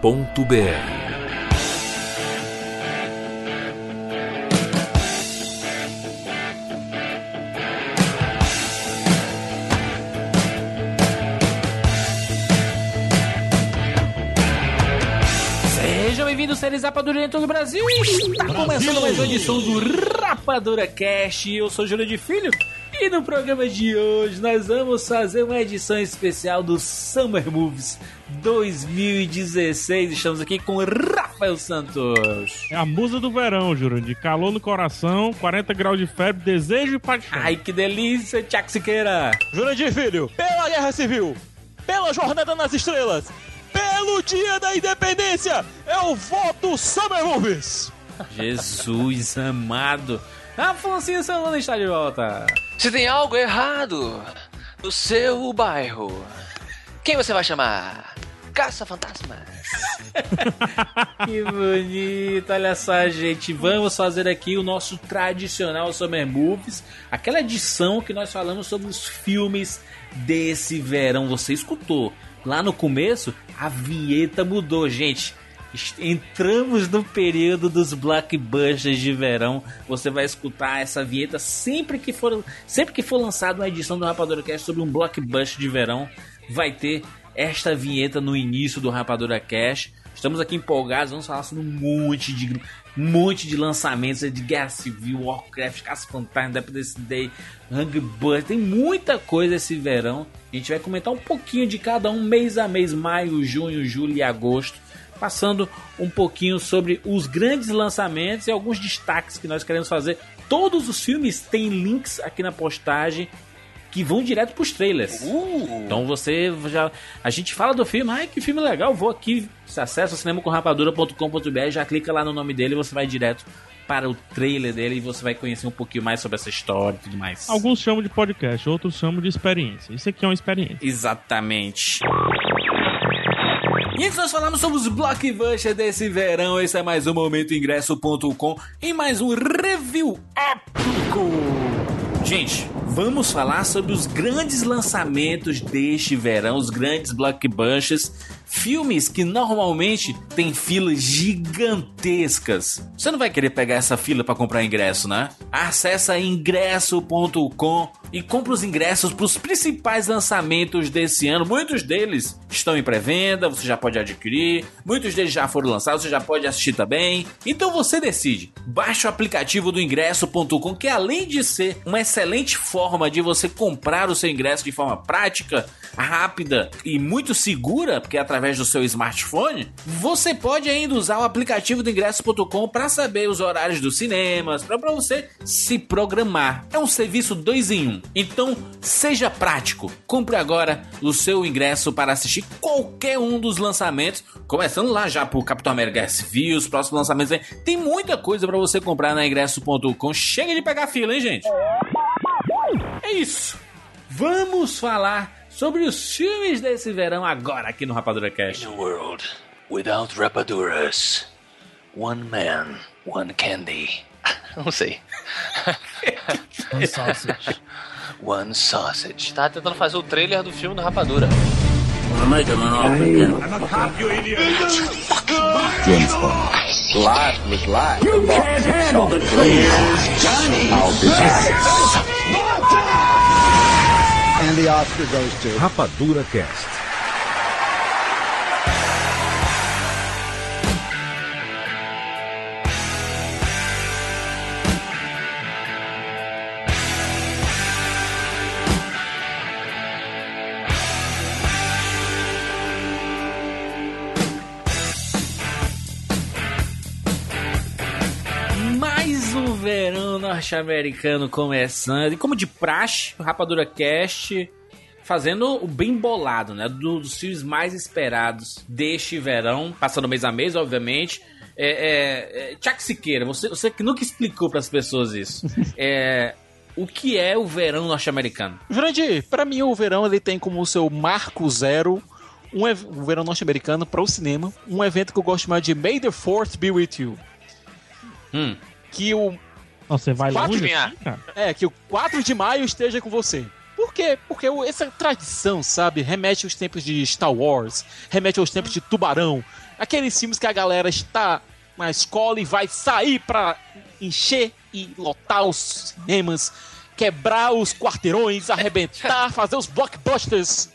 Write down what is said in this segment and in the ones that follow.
com rapadura.com.br séries Rapadura em todo o Brasil e está Brasil. começando mais uma edição do Rapadura Cast. Eu sou Júlio de Filho e no programa de hoje nós vamos fazer uma edição especial do Summer Movies 2016. Estamos aqui com Rafael Santos. É a musa do verão, de calor no coração, 40 graus de febre, desejo e paixão. Ai, que delícia, Tiago Siqueira. De Filho, pela Guerra Civil, pela Jornada nas Estrelas pelo Dia da Independência, eu voto Summer Movies. Jesus amado. Afonso Solano está de volta. Se tem algo errado no seu bairro, quem você vai chamar? Caça-fantasmas. que bonito. Olha só, gente. Vamos fazer aqui o nosso tradicional Summer Movies. Aquela edição que nós falamos sobre os filmes desse verão. Você escutou. Lá no começo, a vinheta mudou, gente. Entramos no período dos blockbusters de verão. Você vai escutar essa vinheta sempre que for, sempre que for lançada uma edição do Rapadura Cast sobre um blockbuster de verão. Vai ter esta vinheta no início do Rapadura Cast. Estamos aqui empolgados, vamos falar sobre um monte de um monte de lançamentos de Guerra Civil, Warcraft, Caça Fantasma, Independence Day, Bird, tem muita coisa esse verão. A gente vai comentar um pouquinho de cada um, mês a mês, maio, junho, julho e agosto, passando um pouquinho sobre os grandes lançamentos e alguns destaques que nós queremos fazer. Todos os filmes têm links aqui na postagem que vão direto pros trailers. Uh. Então você já. A gente fala do filme, ai que filme legal, vou aqui, se acessa cinemacomrapadura.com.br, já clica lá no nome dele e você vai direto para o trailer dele e você vai conhecer um pouquinho mais sobre essa história e tudo mais. Alguns chamam de podcast, outros chamam de experiência. Isso aqui é uma experiência. Exatamente. E antes nós falamos sobre os blockbusters desse verão, esse é mais um Momento Ingresso.com e mais um review épico. Gente, vamos falar sobre os grandes lançamentos deste verão, os grandes blockbusters Filmes que normalmente têm filas gigantescas. Você não vai querer pegar essa fila para comprar ingresso, né? Acesse ingresso.com e compre os ingressos para os principais lançamentos desse ano. Muitos deles estão em pré-venda, você já pode adquirir. Muitos deles já foram lançados, você já pode assistir também. Então você decide. Baixe o aplicativo do ingresso.com, que além de ser uma excelente forma de você comprar o seu ingresso de forma prática, rápida e muito segura, porque é através através do seu smartphone, você pode ainda usar o aplicativo do ingresso.com para saber os horários dos cinemas, para você se programar. É um serviço dois em um. Então, seja prático. Compre agora o seu ingresso para assistir qualquer um dos lançamentos, começando lá já por Capitão América Civil, os próximos lançamentos. Tem muita coisa para você comprar na ingresso.com. Chega de pegar fila, hein, gente? É isso. Vamos falar sobre os filmes desse verão agora aqui no Rapadura Cast. In a world without rapaduras, one man, one candy. Não sei. one sausage. One sausage. Tava tentando fazer o trailer do filme do Rapadura. James Bond. Life was life. You can't handle the truth. Johnny. I'll be back. And the Oscar goes to Rapadura Cast. Norte-americano começando. E como de praxe, o Rapadura Cast fazendo o bem bolado, né? Do- dos filmes mais esperados deste verão, passando mês a mês, obviamente. É, é, é, Tiago Siqueira, você, você que nunca explicou para as pessoas isso. É, o que é o verão norte-americano? Jurandir, pra mim o verão ele tem como seu marco zero um o verão norte-americano para o cinema, um evento que eu gosto de chamar de May the Fourth Be With You. Hum. Que o Nossa, você vai Quatro longe vinha. assim, cara? É, que o 4 de maio esteja com você. Por quê? Porque essa tradição, sabe, remete aos tempos de Star Wars, remete aos tempos de Tubarão, aqueles filmes que a galera está na escola e vai sair pra encher e lotar os cinemas, quebrar os quarteirões, arrebentar, fazer os blockbusters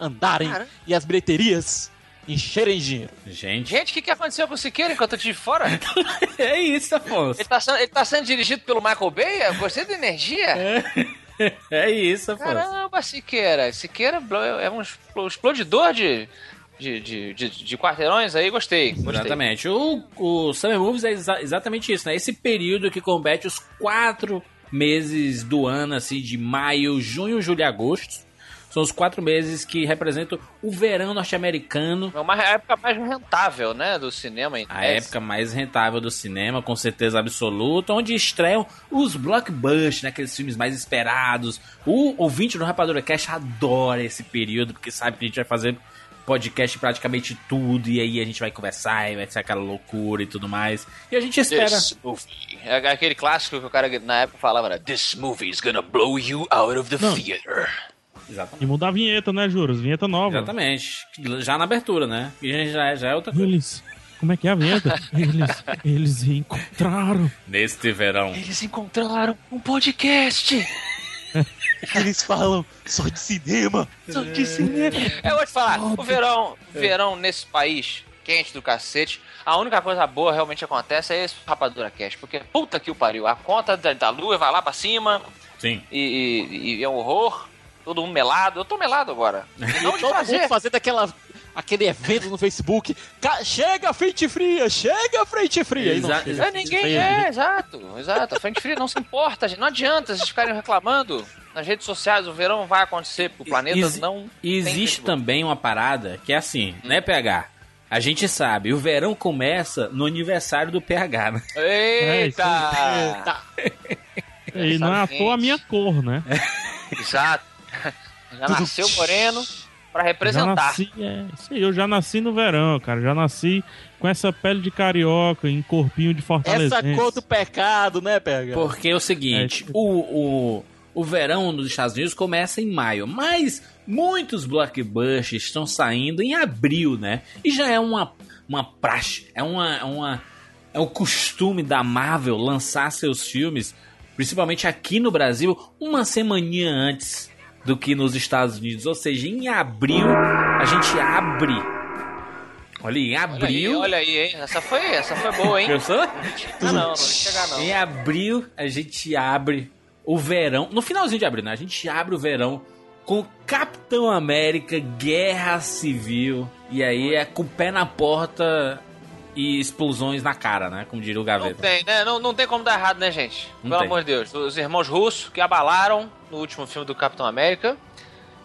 andarem Cara. e as bilheterias encherem de dinheiro. Gente, Gente, o que, que aconteceu com o Siqueira enquanto eu estive fora? é isso, Afonso. Ele tá, sendo, ele tá sendo dirigido pelo Michael Bay? Eu gostei da energia. É isso, Afonso. Caramba, Siqueira. Siqueira é um explo- explodidor de, de, de, de, de quarteirões aí, gostei. gostei. Exatamente. O, o Summer Movies é exa- exatamente isso, né? Esse período que compete os quatro meses do ano, assim, de maio, junho, julho e agosto. São os quatro meses que representam o verão norte-americano. É uma época mais rentável, né, do cinema. em A época mais rentável do cinema, com certeza absoluta, onde estreiam os blockbusters, né, aqueles filmes mais esperados. O ouvinte do Rapadura Cash adora esse período, porque sabe que a gente vai fazer podcast praticamente tudo, e aí a gente vai conversar, e vai ser aquela loucura e tudo mais. E a gente espera. É aquele clássico que o cara na época falava, né? This movie is gonna blow you out of the Não. theater. Exatamente. E mudar a vinheta, né, Juros? Vinheta nova. Exatamente. Já na abertura, né? E já, já é outra coisa. Eles. Como é que é a vinheta? Eles. Eles encontraram. Neste verão. Eles encontraram um podcast. Eles falam só de cinema. Só de cinema. Eu vou te falar, o verão, verão nesse país quente do cacete, a única coisa boa realmente acontece é esse Rapadura Cash, porque puta que o pariu, a conta da, da lua vai lá pra cima Sim. e, e- e é um horror, todo mundo melado, eu tô melado agora. Não de Todo fazer. mundo fazendo aquela, aquele evento no Facebook. Chega frente fria, chega frente fria. Não Exa- chega É, frente ninguém fria. é, exato, exato. A frente fria não se importa, gente. Não adianta vocês ficarem reclamando. Nas redes sociais, o verão vai acontecer, porque o planeta Exi- não. E existe também uma parada que é assim, né, PH? A gente sabe, o verão começa no aniversário do PH, né? Eita! Eita. E não é à toa a minha cor, né? Exato. Já nasceu moreno pra Já representar. nasci, é, isso aí, eu já nasci no verão, cara. Já nasci com essa pele de carioca, em corpinho de fortaleza. Essa cor do pecado, né, Pega? Porque é o seguinte, É. o, o, o verão nos Estados Unidos começa em maio, mas muitos blockbusters estão saindo em abril, né? E já é uma, uma praxe, é uma, uma é um costume da Marvel lançar seus filmes, principalmente aqui no Brasil, uma semaninha antes do que nos Estados Unidos. Ou seja, em abril a gente abre. Olha, em Olha aí, abril. olha aí, hein? Essa foi, essa foi boa, hein? Pensou? Não, não, não chegar não. Em abril a gente abre o verão. No finalzinho de abril, né? A gente abre o verão com Capitão América, Guerra Civil. E aí é com o pé na porta e explosões na cara, né? Como diria o Não Gaveta. tem, né? Não, não tem como dar errado, né, gente? Não Pelo tem. amor de Deus. Os irmãos russos que abalaram no último filme do Capitão América.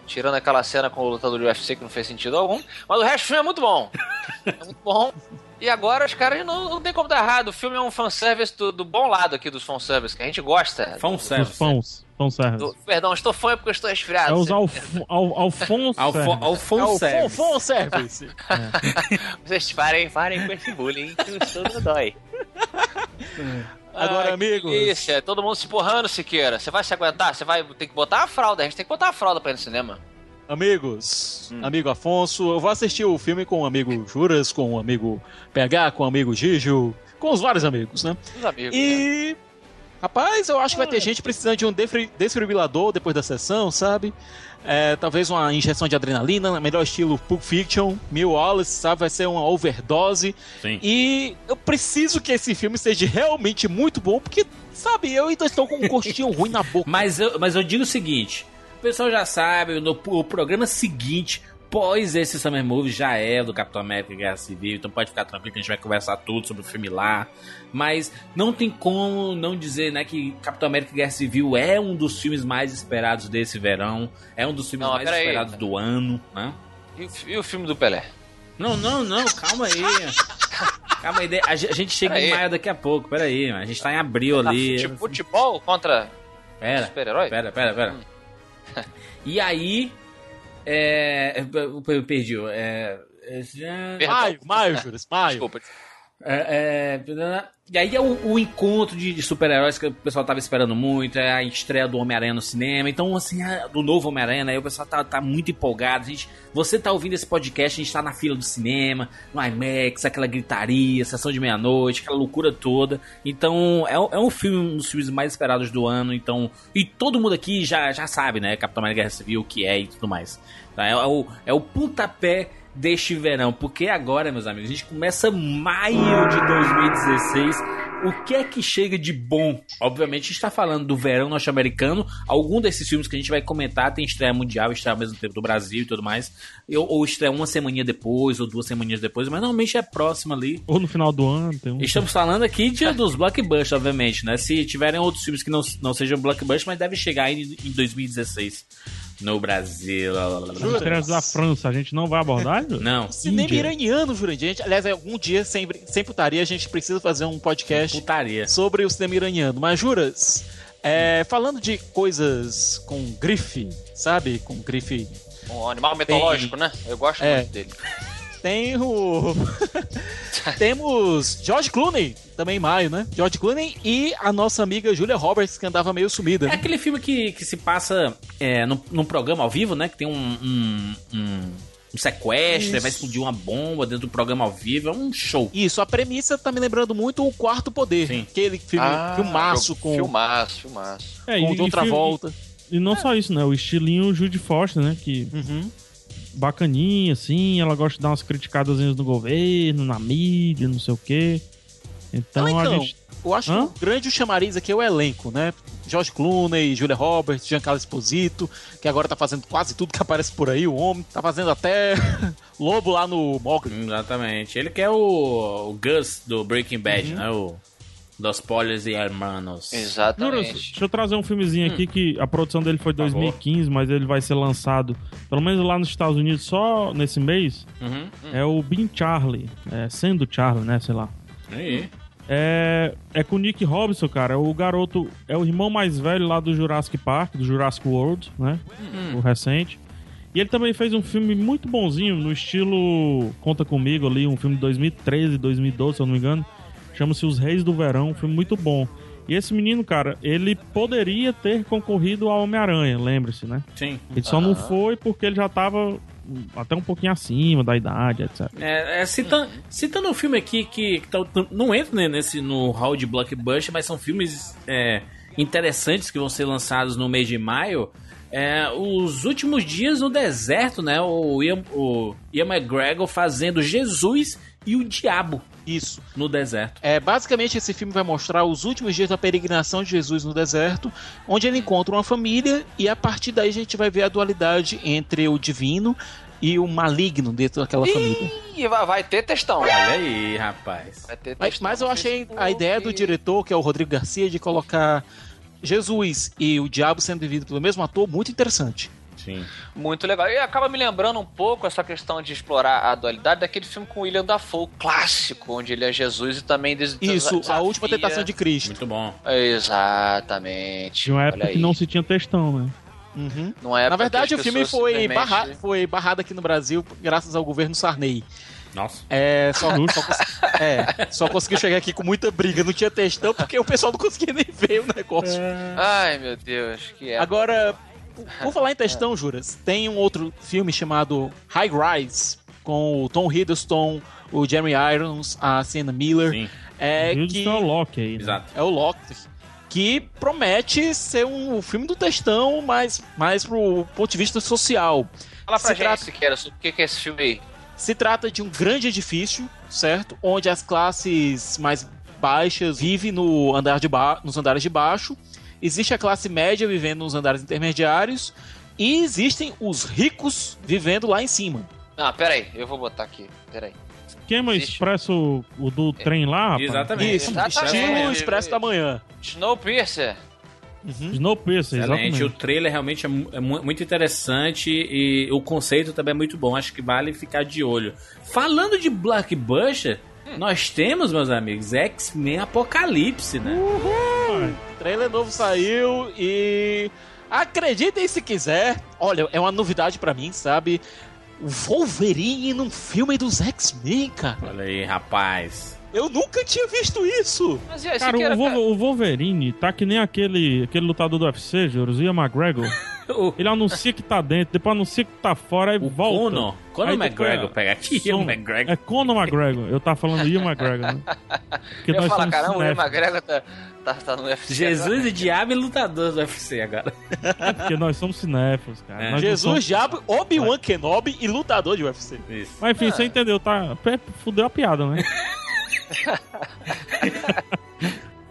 Tirando aquela cena com o lutador de UFC que não fez sentido algum. Mas o resto do filme é muito bom. É muito bom. E agora os caras não, não tem como dar errado. O filme é um fanservice do, do bom lado aqui dos fanservice, que a gente gosta. Fã Os service. fãos. Fão service. Do- perdão, estou fã porque eu estou É resfriado. os alf, al, Alfonso. Service. É. Vocês parem, parem com esse bullying que o sono dói. Agora, Ai, que amigos. delícia, todo mundo se porrando, Siqueira. Você vai se aguentar? Você vai ter que botar a fralda. A gente tem que botar a fralda pra ir no cinema. Amigos, Hum. amigo Afonso, eu vou assistir o filme com o amigo Juras, com o amigo PH, com o amigo Gijo, com os vários amigos, né? Os amigos. né? E. Rapaz, eu acho que vai ter gente precisando de um desfibrilador depois da sessão, sabe? É, talvez uma injeção de adrenalina, melhor estilo Pulp Fiction, Mil Wallace, sabe? Vai ser uma overdose. Sim. E eu preciso que esse filme seja realmente muito bom, porque, sabe, eu ainda estou com um gostinho ruim na boca. Mas eu, mas eu digo o seguinte: pessoal já sabe, no o programa seguinte, após esse Summer Movie já é do Capitão América Guerra Civil, então pode ficar tranquilo que a gente vai conversar tudo sobre o filme lá. Mas não tem como não dizer, né, que Capitão América Guerra Civil é um dos filmes mais esperados desse verão, é um dos filmes Não, mais peraí. esperados do ano, né? E, o fi- o filme do Pelé? Não, não, não, calma aí. Calma aí, a gente chega Pera em aí. maio daqui a pouco, pera aí, a gente tá em abril ali. Fute- Futebol contra Pera, super-herói? pera, pera, pera. E aí, é, eu perdi, é, é, Perdão. Maio, maio, Juras, maio. Desculpa. É, é, e aí é o, o encontro de, de super-heróis que o pessoal tava esperando muito, é a estreia do Homem-Aranha no cinema, então assim, a- do novo Homem-Aranha, né, o pessoal tá, tá muito empolgado, a gente, você tá ouvindo esse podcast, a gente tá na fila do cinema, no IMAX, aquela gritaria, sessão de meia-noite, aquela loucura toda, então é, é um filme, um dos filmes mais esperados do ano, então, e todo mundo aqui já, já sabe, né, Capitão América Guerra Civil, o que é e tudo mais, tá? é, o, é o pontapé deste verão, porque agora, meus amigos, a gente começa maio de 2016. O que é que chega de bom? Obviamente, a gente está falando do verão norte-americano. Algum desses filmes que a gente vai comentar tem estreia mundial, estreia ao mesmo tempo do Brasil e tudo mais. Ou, ou estreia uma semaninha depois, ou duas semaninhas depois, mas normalmente é próximo ali. Ou no final do ano, tem um. Estamos falando aqui de, dos blockbusters, obviamente, né? Se tiverem outros filmes que não, não sejam blockbusters, mas deve chegar em 2016 no Brasil. Estrelas da França, a gente não vai abordar? Não, Cinema Índia. iraniano, Jurandir. A gente- Aliás, algum dia, sem, brin- sem putaria, a gente precisa fazer um podcast putaria. sobre o cinema iraniano. Mas, Juras, é, falando de coisas com grife, sabe? Com grife. Um animal mitológico, né? Eu gosto É. muito dele. Tem o. Temos George Clooney, também em maio, né? George Clooney e a nossa amiga Julia Roberts, que andava meio sumida. É né? aquele filme que, que se passa é, num, num programa ao vivo, né? Que tem um, um, um- um sequestro, Isso. vai explodir uma bomba dentro do programa ao vivo. É um show. Isso, a premissa tá me lembrando muito o Quarto Poder. Sim. Aquele filme, filmaço jogo- com, Filmaço, filmaço. É, com e- o e Travolta. filme- E, não só isso, né? O estilinho Judy Foster, né? Que Uhum. Bacaninha, assim. Ela gosta de dar umas criticadas no governo, na mídia, não sei o quê. Então Elencão. a gente. Eu acho Hã? que o grande chamariz aqui é o elenco, né? George Clooney, Julia Roberts, Giancarlo Esposito, que agora tá fazendo quase tudo que aparece por aí, o homem. Tá fazendo até Lobo lá no Mogli. Exatamente. Ele que é o, o Gus do Breaking Bad, Uhum. né? O Dos Polios e Hermanos. Exatamente. deixa eu trazer um filmezinho aqui que a produção dele foi favor. 2015, mas ele vai ser lançado, pelo menos lá nos Estados Unidos, só nesse mês. Uhum. É o Bean Charlie. É, sendo Charlie, né? Sei lá. Aí. É, é com o Nick Robinson, cara. O garoto é o irmão mais velho lá do Jurassic Park, do Jurassic World, né? O recente. E ele também fez um filme muito bonzinho, no estilo Conta Comigo ali, um filme de 2013, 2012, se eu não me engano. Chama-se Os Reis do Verão, um filme muito bom. E esse menino, cara, ele poderia ter concorrido ao Homem-Aranha, lembre-se, né? Sim. Ele só não foi porque ele já tava até um pouquinho acima da idade, etc. É, é, citando, citando um filme aqui que, que tá- não entra né, nesse no hall de blockbuster, mas são filmes é, interessantes que vão ser lançados no mês de maio. É, os últimos dias no deserto, né? O Ian, o Ian McGregor fazendo Jesus e o Diabo Isso. no deserto. É, basicamente, esse filme vai mostrar os últimos dias da peregrinação de Jesus no deserto, onde ele encontra uma família e a partir daí a gente vai ver a dualidade entre o divino e o maligno dentro daquela família. E vai, vai ter textão. Olha aí, rapaz. Vai ter Mas, textão mas eu achei a ideia do diretor, que é o Rodrigo Garcia, de colocar Jesus e o diabo sendo vivido pelo mesmo ator, muito interessante. Sim. Muito legal. E acaba me lembrando um pouco essa questão de explorar a dualidade daquele filme com o William Dafoe, clássico, onde ele é Jesus e também des Isso, a desafia- última tentação de Cristo. Muito bom. Exatamente. De uma época que não se tinha textão, né? Uhum. Não é Na verdade, o filme foi, simplesmente- barra, foi barrado aqui no Brasil graças ao governo Sarney. Nossa. É, só, só, cons- é, só conseguiu chegar aqui com muita briga, não tinha textão, porque o pessoal não conseguia nem ver o negócio. Ai, meu Deus, que é. Agora, por- por falar em textão, Juras, tem um outro filme chamado High Rise, com o Tom Hiddleston, o Jeremy Irons, a Sienna Miller. Sim. É Viu que é o Loki aí, né? Exato. é o Loki, que promete ser um filme do textão, mas mais pro ponto de vista social. Fala pra se gente, trata- Siqueira, sobre o que que é esse filme aí. Se trata de um grande edifício, certo? Onde as classes mais baixas vivem no andar de ba nos andares de baixo. Existe a classe média vivendo nos andares intermediários. E existem os ricos vivendo lá em cima. Não, pera aí, eu vou botar aqui. Pera aí. Esquema Existe. expresso o do trem lá, rapaz. Exatamente. Isso, Exatamente. estilo Expresso da Manhã. Snowpiercer. Snowpiercer, Excelente. O exatamente. trailer realmente é, é mu- muito interessante e o conceito também é muito bom. Acho que vale ficar de olho. Falando de Blockbuster, nós temos, meus amigos, X-Men Apocalipse, né? O trailer novo saiu e. Acreditem se quiser. Olha, é uma novidade pra mim, sabe? O Wolverine num filme dos X-Men, cara. Olha aí, rapaz. Eu nunca tinha visto isso. Mas e Cara, Siqueira, o, Vol- o Wolverine tá que nem aquele, aquele lutador do UFC, Josiah McGregor. O, Ele anuncia que tá dentro, depois anuncia que tá fora, o volta. Conor. Conor McGregor. Pega aqui, o Som- McGregor. É Conor McGregor. Eu tava falando Ian McGregor, né? Porque eu somos caramba, o Ian. McGregor tá, tá, tá no UFC. Jesus e Diabo e lutador do UFC agora. Porque nós somos cinéfilos, cara. É. Jesus, somos- Diabo, Obi-Wan Kenobi e lutador de UFC. Isso. Mas enfim, você entendeu, tá? Fudeu a piada, né?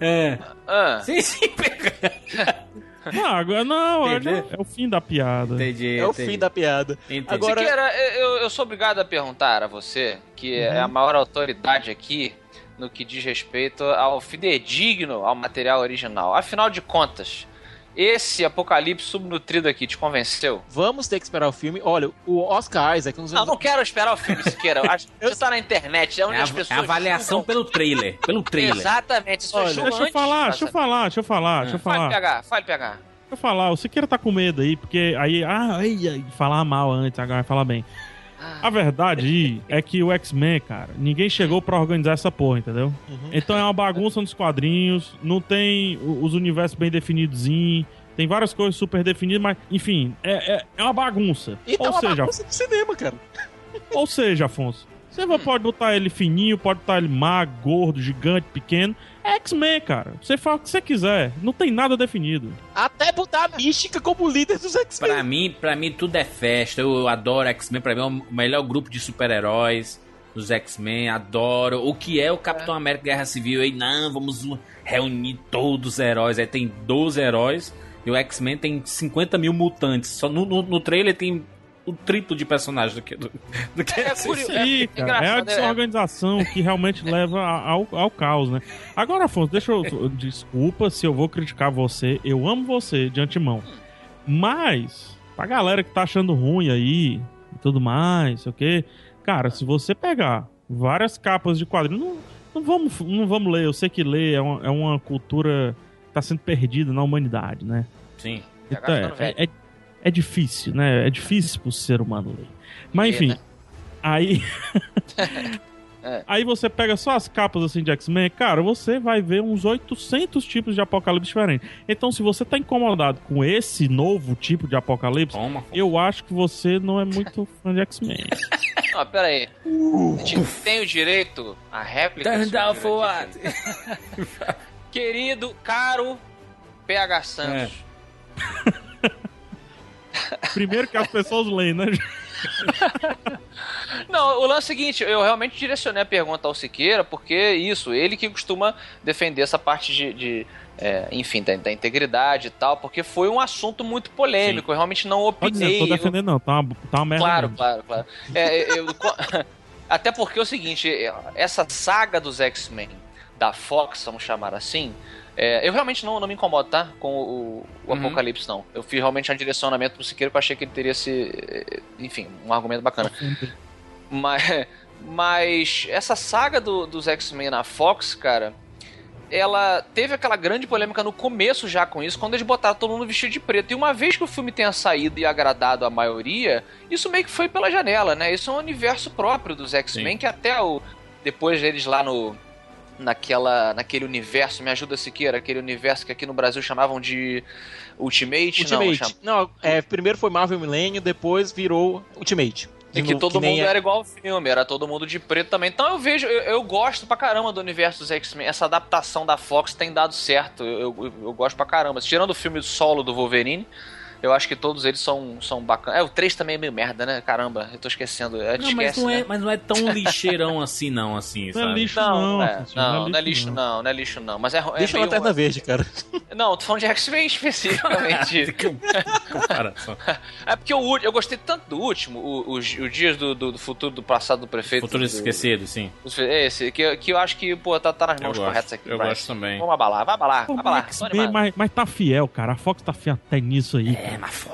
É. Ah, Sim, sim. Não, agora não, é, Entendeu? é o fim da piada. Entendi. É o entendi. fim da piada. Entendi. Agora- Siqueira, eu, eu sou obrigado a perguntar a você, que é Uhum. a maior autoridade aqui no que diz respeito ao fidedigno ao material original. Afinal de contas, esse apocalipse subnutrido aqui te convenceu? Vamos ter que esperar o filme. Olha, o Oscar Isaac, dos Não, não quero esperar o filme, Siqueira. Acho que Você tá na internet, é onde É a, as é pessoas. a avaliação julgam. pelo trailer. Pelo trailer. Exatamente, isso Olha, julgam Deixa eu falar, deixa eu falar, deixa eu falar, deixa eu Fale falar. pegar, fale pegar. Deixa eu falar, o Siqueira tá com medo aí, porque aí, ah, ai, ai, falar mal antes, agora vai falar bem. A verdade é que o X-Men, cara, ninguém chegou pra organizar essa porra, entendeu? Então é uma bagunça nos quadrinhos, não tem os universos bem definidos, tem várias coisas super definidas, mas, enfim, é, é, é uma bagunça. Então, ou uma seja, bagunça de cinema, cara. ou seja, Afonso, você pode botar ele fininho, pode botar ele magro, gordo, gigante, pequeno. É X-Men, cara. Você fala o que você quiser. Não tem nada definido. Até botar a Mística como líder dos X-Men. Pra mim, pra mim tudo é festa. Eu adoro X-Men. Pra mim é o melhor grupo de super-heróis dos X-Men. Adoro. O que é o Capitão América Guerra Civil? Aí, não, vamos reunir todos os heróis. Aí tem 12 heróis. E o X-Men tem 50 mil mutantes. Só no, no, no trailer tem o triplo de personagens do que do, do que É esse- curioso. É cara, é a é- desorganização que realmente leva ao, ao caos, né? Agora, Afonso, deixa eu. Desculpa se eu vou criticar você. Eu amo você de antemão. Mas, pra galera que tá achando ruim aí e tudo mais, sei o quê. Cara, se você pegar várias capas de quadrinhos, não, não, vamos, não vamos ler. Eu sei que ler é uma, é uma cultura que tá sendo perdida na humanidade, né? Sim. Então, é, é, é difícil, né? É difícil pro ser humano ler. Mas É, enfim, né? aí. É. Aí você pega só as capas assim de X-Men, cara, você vai ver uns 800 tipos de apocalipse diferentes. Então, se você tá incomodado com esse novo tipo de apocalipse, Toma. eu acho que você não é muito fã de X-Men. Não, pera aí. A gente tem o direito à réplica. Turn down for what? Querido, caro PH Santos. Primeiro que as pessoas leem, né? Não, o lance é o seguinte, eu realmente direcionei a pergunta ao Siqueira, porque isso, ele que costuma defender essa parte de, de, é, enfim, da, da integridade e tal, porque foi um assunto muito polêmico, eu realmente não Pode dizer, não opinei. tô eu- defendendo, não. Tá uma, tá uma merda. Claro, mesmo. claro, claro. É, eu- até porque é o seguinte, essa saga dos X-Men da Fox, vamos chamar assim, é, eu realmente não, não me incomodo, tá? Com o, o Uhum. Apocalipse, não. Eu fiz realmente um direcionamento pro Siqueira que eu achei que ele teria esse. Enfim, um argumento bacana. Mas, mas essa saga do- dos X-Men na Fox, cara, ela teve aquela grande polêmica no começo já com isso, quando eles botaram todo mundo vestido de preto. E uma vez que o filme tenha saído e agradado a maioria, isso meio que foi pela janela, né? Isso é um universo próprio dos X-Men, que até o depois deles lá no naquela naquele universo, me ajuda Siqueira, aquele universo que aqui no Brasil chamavam de Ultimate, não, Ultimate. chama- Não, é, primeiro foi Marvel Millennium, depois virou Ultimate. E De que novo, todo nem mundo é- era igual ao filme, era todo mundo de preto também. Então eu vejo, eu, eu gosto pra caramba do universo dos X-Men. Essa adaptação da Fox tem dado certo. Eu, eu, eu gosto pra caramba. Tirando o filme solo do Wolverine, eu acho que todos eles são, são bacanas. É, o 3 também é meio merda, né? Caramba, eu tô esquecendo. É, Não, mas esquece, não, é, né? mas não é tão lixeirão assim, não, assim, Não é sabe? lixo, Não, não. não é. Afonso, Não, não é lixo, não. Não é lixo, não. Mas é, é Deixa a meio- Lanterna Verde, cara. Não, tô falando de X-Men especificamente. comparação. É porque último, eu gostei tanto do último, o- os os dias do, do- do futuro, do passado do prefeito. Futuro do, esquecido, sim. Esse, que, eu- que eu acho que, pô, tá, tá nas Eu mãos gosto, corretas aqui. eu Bryce. gosto também. Vamos abalar, vai abalar, Pô, vai abalar. mas mas, mas tá fiel, cara. A Fox tá fiel até nisso aí. É,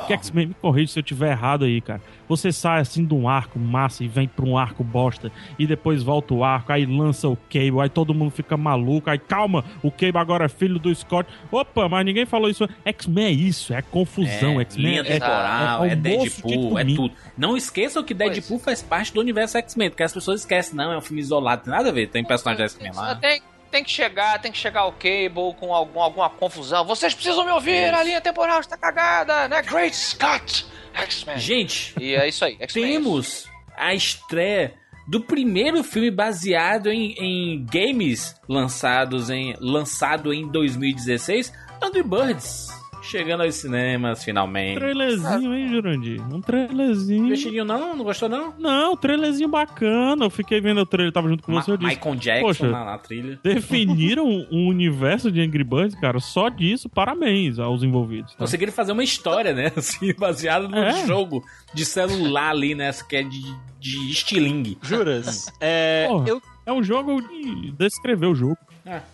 X-Men me corrige se eu tiver errado aí, cara. Você sai assim de um arco massa e vem pra um arco bosta. E depois volta o arco, aí lança o Cable, aí todo mundo fica maluco. Aí calma, o Cable agora é filho do Scott. Opa, mas ninguém falou isso. X-Men é isso, é confusão. É, X-Men linha é, temporal, é, é de Deadpool, é domingo. tudo. Não esqueçam que Deadpool faz parte do universo X-Men, porque as pessoas esquecem, não, é um filme isolado, tem nada a ver, tem personagem da X-Men lá. Tem, tem que chegar, tem que chegar o Cable com algum, alguma confusão. Vocês precisam me ouvir, a linha temporal está cagada, né? Great Scott! X-Men. Gente, E é isso aí, X-Men. temos a estreia do primeiro filme baseado em, em games lançados em, lançado em 2016, Angry Birds. Chegando aos cinemas, finalmente. Trailerzinho, hein, Jurandir? Um trailerzinho. Vestidinho não? Não gostou não? Não, trailerzinho bacana. Eu fiquei vendo o trailer, tava junto com Ma você. Eu disse, Michael Jackson Poxa. na, na trilha. definiram um universo de Angry Birds, cara. Só disso, parabéns aos envolvidos. tá? Conseguiram fazer uma história, né? Assim, baseada no É. jogo de celular ali, né? Que é de, de estilingue. Juras? É, Porra. eu, É um jogo de descrever o jogo.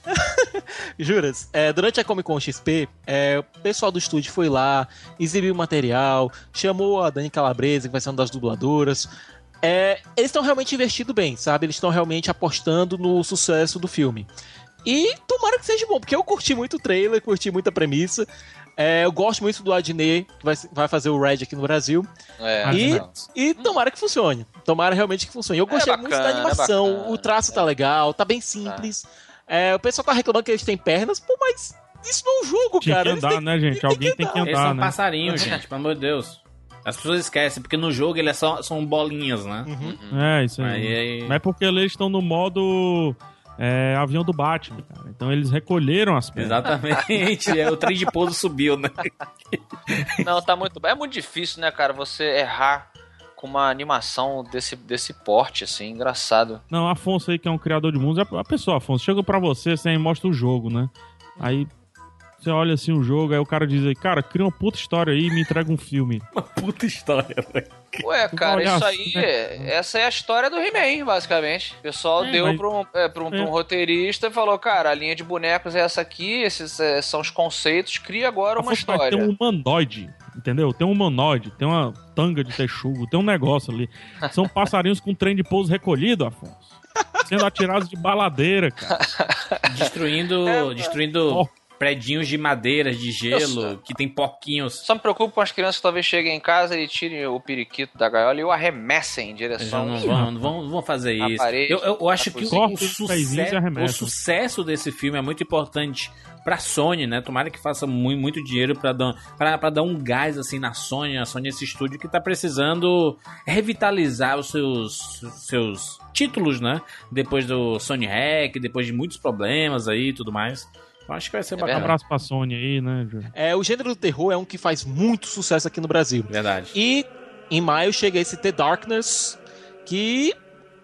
Juras, é, durante a Comic Con XP, é, o pessoal do estúdio foi lá, exibiu o material, chamou a Dani Calabresa, que vai ser uma das dubladoras. É, eles estão realmente investindo bem, sabe? Eles estão realmente apostando no sucesso do filme. E tomara que seja bom, porque eu curti muito o trailer, curti muito a premissa. É, eu gosto muito do Adnet, que vai, vai fazer o Red aqui no Brasil. É, E, e tomara que funcione. Tomara realmente que funcione. Eu gostei muito da bacana, é animação, bacana. o traço tá legal, tá bem simples. É, o pessoal tá reclamando que eles têm pernas, pô, mas isso não é um jogo, Tinha cara. que Eles andar, têm- né, gente? tem Alguém que tem que andar. Eles andar, são né? passarinhos, gente, pelo amor de Deus. As pessoas esquecem, porque no jogo eles são, são bolinhas, né? É, isso aí. Aí, aí- Mas é porque eles estão no modo é, avião do Batman, cara. Então eles recolheram as pernas. Exatamente, é, o trem de pouso subiu, né? Não, tá muito bem. É muito difícil, né, cara, você errar com uma animação desse, desse porte, assim, engraçado. Não, Afonso aí, que é um criador de mundos, a pessoa, Afonso, chega pra você, você aí mostra o jogo, né? Aí você olha assim o jogo, aí o cara diz aí, cara, cria uma puta história aí e me entrega um filme. Uma puta história, velho. Ué, cara, olhar isso assim, aí, né? essa é a história do He-Man, basicamente. O pessoal É, deu mas- pra, um, é, pra, um, pra um é. roteirista e falou, cara, a linha de bonecos é essa aqui, esses é, são os conceitos, cria agora uma Afonso, história. Tem um humanoide, entendeu? Tem um humanoide, tem uma tanga de texugo, tem um negócio ali. São passarinhos com trem de pouso recolhido, Afonso. Sendo atirados de baladeira, cara. Destruindo, É, destruindo Ó. predinhos de madeiras, de gelo, que tem porquinhos. Só me preocupo com as crianças que talvez cheguem em casa e tirem o periquito da gaiola e o arremessem em direção não vão, não vão, não vão fazer A isso. parede, eu, eu- eu acho que o, o sucesso, o sucesso desse filme é muito importante pra Sony, né? Tomara que faça muito, muito dinheiro pra dar, pra, pra dar um gás assim na Sony, a Sony esse estúdio que tá precisando revitalizar os seus, seus títulos, né? Depois do Sony Hack, depois de muitos problemas aí e tudo mais. Acho que vai ser É Um bacana. abraço pra Sony aí, né, Júlio? É, o gênero do terror é um que faz muito sucesso aqui no Brasil. Verdade. E em maio chega esse The Darkness, que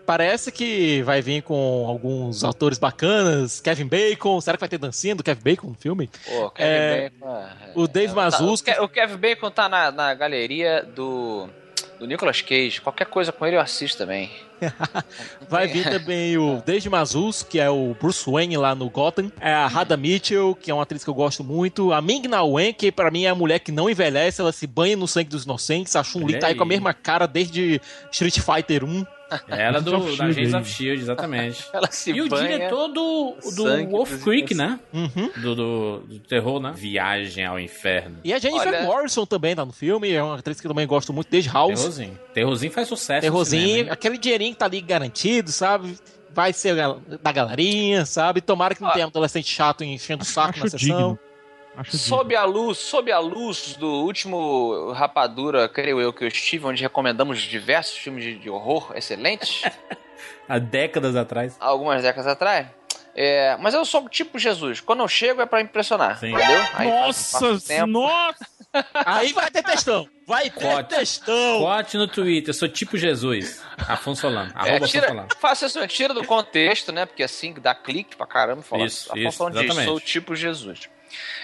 parece que vai vir com alguns atores bacanas. Kevin Bacon, será que vai ter dancinha do Kevin Bacon no filme? Pô, Kevin É, Bacon. é- o Dave é, tá- O Kevin Bacon tá na, na galeria do, do Nicolas Cage. Qualquer coisa com ele eu assisto também. Vai vir também o Dave Mazus, que é o Bruce Wayne lá no Gotham. É a Rada Mitchell, que é uma atriz que eu gosto muito. A Ming Na Wen, que pra mim é a mulher que não envelhece, ela se banha no sangue dos inocentes. A Chun-Li tá aí com a mesma cara desde Street Fighter 1. É ela do, Agents of da Shield Agents of Shield, exatamente. Ela se E o diretor do, do sangue Wolf Creek, né? Uhum. Do, do, do terror, né? Viagem ao inferno. E a Jennifer Olha- Morrison também tá no filme, é uma atriz que eu também gosto muito, desde House. Terrorzinho. Terrorzinho faz sucesso. Terrorzinho, cinema, aquele dinheirinho que tá ali garantido, sabe? Vai ser da galerinha, sabe? Tomara que não Ah. tenha um adolescente chato enchendo o saco na Acho sessão. digno. Acho. Sob a luz, sob a luz do último Rapadura, creio eu que eu estive, onde recomendamos diversos filmes de, de horror excelentes, Há décadas atrás. algumas décadas atrás. É, mas eu sou tipo Jesus. Quando eu chego é pra impressionar, Sim. entendeu? Aí Nossa, nossa! Aí vai ter textão. Vai ter Corte. textão. Bote no Twitter, eu sou tipo Jesus. Afonso Solano. É, Arroba tira, Afonso faça assim, tira do contexto, né? Porque assim dá clique pra caramba e fala. Isso, Afonso isso, Solano diz, sou tipo Jesus.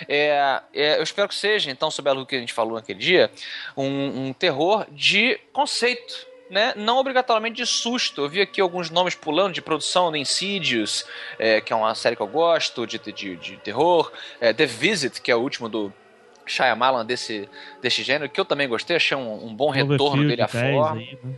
É, é, eu espero que seja, então, sob a luz que a gente falou naquele dia, um, um terror de conceito. Né? Não obrigatoriamente de susto. Eu vi aqui alguns nomes pulando de produção, The Insidious, é, que é uma série que eu gosto, de, de, de terror, é, The Visit, que é o último do Shyamalan desse, desse gênero, que eu também gostei, achei um, um bom retorno dele à 10 forma. aí, né?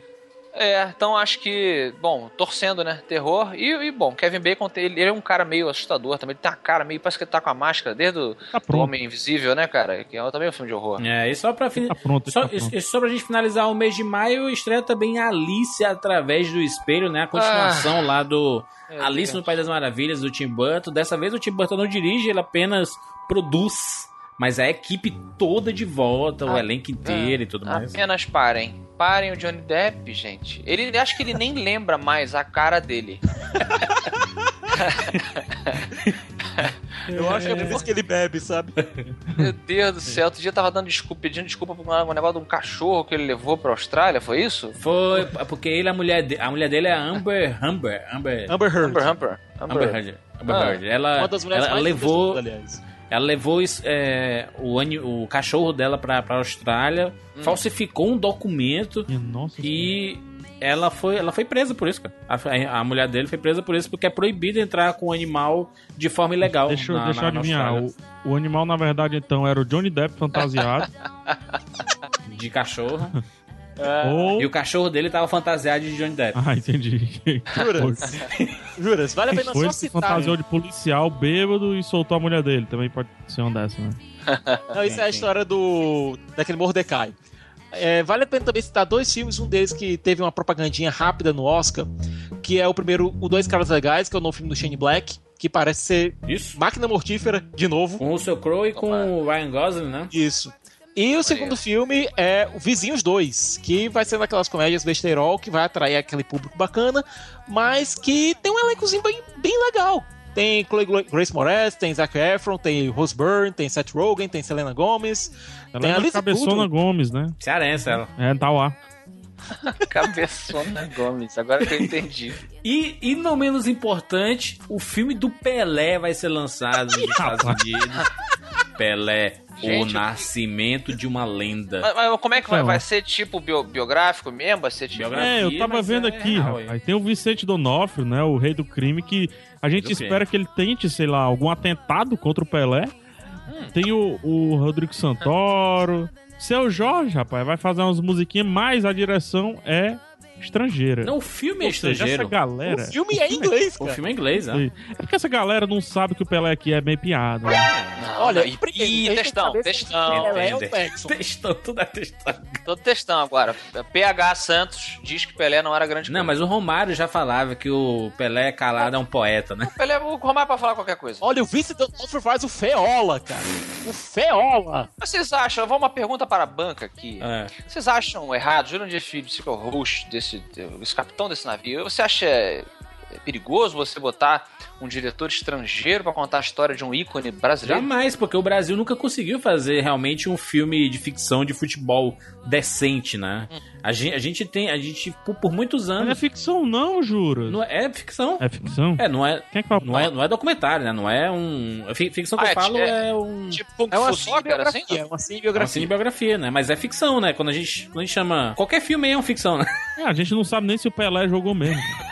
É, então acho que, bom, torcendo, né? Terror. E, e, bom, Kevin Bacon, ele, é um cara meio assustador também. Ele tem uma cara meio. Parece que ele tá com a máscara desde o Tá. Homem Invisível, né, cara? Que é também um filme de horror. É, e só pra fin... Tá pronto, só, tá e- só pra gente finalizar o mês de maio, estreia também Alice através do espelho, né? A continuação lá do Meu Alice no País das Maravilhas do Tim Burton. Dessa vez o Tim Burton não dirige, ele apenas produz. Mas a equipe toda de volta, o Ah, elenco inteiro e tudo mais. Apenas parem. Parem o Johnny Depp, gente. Ele acho que ele nem lembra mais a cara dele. Eu acho que é por isso que ele bebe, sabe? Meu Deus do céu. Outro dia eu tava dando desculpa, pedindo desculpa por um negócio de um cachorro que ele levou pra Austrália, foi isso? Foi porque ele, a mulher, de- a mulher dele é Amber, Amber, Amber, Amber Heard. Humber, Humber. Amber Heard. Amber Ah. Ela, Uma das mulheres ela mais levou, do mundo, aliás. Ela levou é, o, o cachorro dela pra, pra Austrália, Hum. falsificou um documento Nossa e ela foi, ela foi presa por isso, cara. A, a mulher dele foi presa por isso porque é proibido entrar com o animal de forma ilegal. Deixa, eu- na, deixa eu adivinhar. Austrália. O, o animal, na verdade, então, era o Johnny Depp fantasiado. de cachorro. Ou. E o cachorro dele tava fantasiado de Johnny Depp. Ah, entendi. Juras? Juras, vale a pena Foi só se citar. fantasiou de policial bêbado e soltou a mulher dele. Também pode ser uma dessa, né? Não, isso é a história do daquele Mordecai. É, vale a pena também citar dois filmes, um deles que teve uma propagandinha rápida no Oscar, que é o primeiro, o Dois Caras Legais, que é o novo filme do Shane Black, que parece ser Isso. Máquina Mortífera, de novo. Com o seu Crow e com o Ryan Gosling, né? Isso. E o segundo filme é o Vizinhos 2, que vai ser daquelas comédias besteirol que vai atrair aquele público bacana, mas que tem um elencozinho bem, bem legal. Tem Chloe Grace Moretz, tem Zac Efron, tem Rose Byrne, tem Seth Rogen, tem Selena Gomez. Ela Tem é a Lisa cabeçona Kudrow. Gomes, né? Cearense ela. É, tá lá. Cabeçona Gomes, agora que eu entendi. E, e não menos importante, o filme do Pelé vai ser lançado nos Estados Unidos. Pelé, o Gente, nascimento de uma lenda. Mas, mas como é que vai? Lá. Vai ser tipo bio- biográfico mesmo? Vai ser tipo. Biográfico. É, eu tava vendo é aqui, real, rapaz. Tem o Vicente Donofrio, né? O rei do crime, que a gente do crime. espera que ele tente, sei lá, algum atentado contra o Pelé. Hum. Tem o, o Rodrigo Santoro. Seu Jorge, rapaz, vai fazer umas musiquinhas, mas a direção é estrangeira. Não, o filme é estrangeiro. essa galera. O filme é em inglês, O cara. filme é inglês, né? É porque essa galera não sabe que o Pelé aqui é meio piada. Né? Não, Olha, e, e que textão, se. Pelé é o. Textão, tudo é textão. Todo textão agora. PH Santos diz que Pelé não era grande Não, mas o Romário já falava que o Pelé calado é um poeta, né? Pelé, o Romário pra falar qualquer coisa. Olha, o Vice Donofrio faz o Feola, cara. O Feola. Mas Vocês acham, vou uma pergunta para a banca aqui. É. Vocês acham errado, Jurandir Filho, você que é o host desse, esse capitão desse navio, você acha é, perigoso você botar um diretor estrangeiro pra contar a história de um ícone brasileiro? Jamais, porque o Brasil nunca conseguiu fazer realmente um filme de ficção de futebol decente, né? A gente, a gente tem, a gente por, por muitos Mas não é anos ficção, não, juro. não é, é ficção. É ficção? É, não é, Quem é que não é, não é documentário, né? Não é um, fi- ficção que Ah, eu é, falo é- é, um Tipo É uma Soccer, assim? cinebiografia. É uma é uma cinebiografia. cinebiografia, né? Mas é ficção, né? Quando a gente, quando a gente chama qualquer filme aí é uma ficção, né? É, a gente não sabe nem se o Pelé jogou mesmo.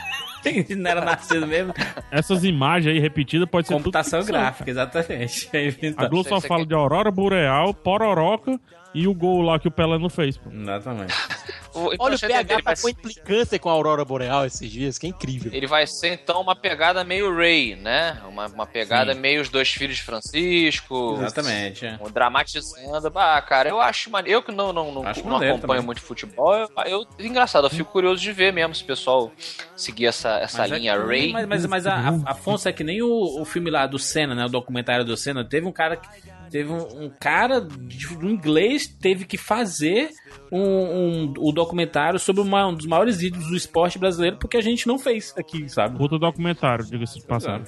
não era nascido mesmo. Essas imagens aí repetidas pode ser tudo Computação ficção, gráfica, exatamente. A Globo só fala de Aurora Boreal, Pororoca e o gol lá que o Pelé não fez, pô. Exatamente. O- então, Olha, o PH tá com implicância com a Aurora Boreal esses dias, que é incrível. ele vai ser então uma pegada meio Ray, né? Uma, uma pegada Sim. meio os dois filhos de Francisco. Exatamente. é. Um dramatizando. Ah, cara, eu acho maneiro. Eu que não, não, não, Acho não acompanho também. muito futebol, eu, eu- engraçado, eu fico curioso de ver mesmo se o pessoal seguir essa, essa Mas é linha que- Ray. Mas, mas, mas a, a Afonso é que nem o, o filme lá do Senna, né? O documentário do Senna. Teve um cara que. Teve um, um cara de, do inglês teve que fazer um, um, o documentário sobre uma- um dos maiores ídolos do esporte brasileiro porque a gente não fez aqui, sabe? Outro documentário, diga-se de passagem.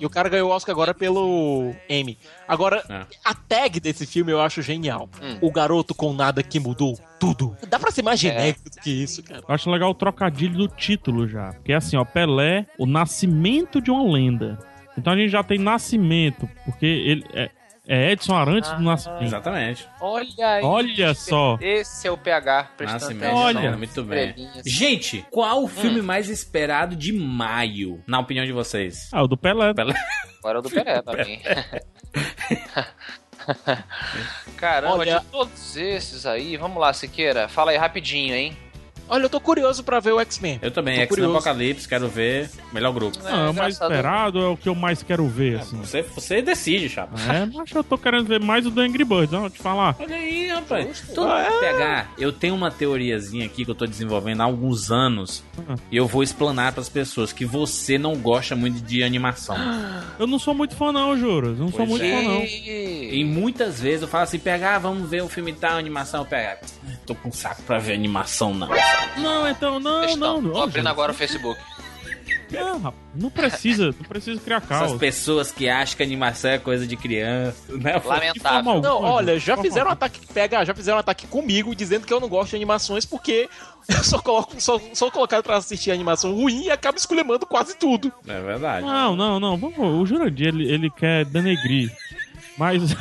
E o cara ganhou o Oscar agora pelo M. Agora, É. a tag desse filme eu acho genial. Hum. O garoto com nada que mudou tudo. Dá pra ser mais genérico do que isso, cara. Eu acho legal o trocadilho do título já. Porque é assim, ó, Pelé, o nascimento de uma lenda. Então a gente já tem nascimento, porque ele é, É Edson Arantes do Nascimento. Exatamente. Olha aí. Olha só. Esse é o PH prestando Nascimento. atenção. Olha. muito bem. Gente, qual o filme mais esperado de maio, na opinião de vocês? Ah, o do Pelé. Pelé. Agora é o do Pelé mim. Caramba, Olha- de todos esses aí, vamos lá, Siqueira, fala aí rapidinho, hein? Olha, eu tô curioso pra ver o X-Men. Eu também, X-Men. Apocalipse, quero ver. Melhor grupo. Ah, o mais engraçado. esperado é o que eu mais quero ver, assim. Você, você decide, chapa. É, mas eu tô querendo ver mais o do Angry Birds, não, vou te falar. Olha aí, rapaz. Todo PH, eu tenho uma teoriazinha aqui que eu tô desenvolvendo há alguns anos. Ah. E eu vou explanar pras pessoas que você não gosta muito de animação. Eu não sou muito fã, não, juro. Eu não sou Pois muito é. fã, não. E muitas vezes eu falo assim, PH, vamos ver o filme tal, animação. Eu pego, tô com saco pra ver animação, não. Não, então, não, Questão. não. Tô não abrindo gente. agora o Facebook. Não, rapaz, não precisa, não precisa criar Essas caos. pessoas que acham que animação é coisa de criança, né? Lamentável. alguma, Não, olha, já fizeram um ataque. Pega, já fizeram um ataque comigo dizendo que eu não gosto de animações porque eu só coloco, só, sou colocado pra assistir animação ruim e acabo esculhambando quase tudo. É verdade. Não, não, não. Vamos, o Jurandir, ele, ele quer denegrir. Mas.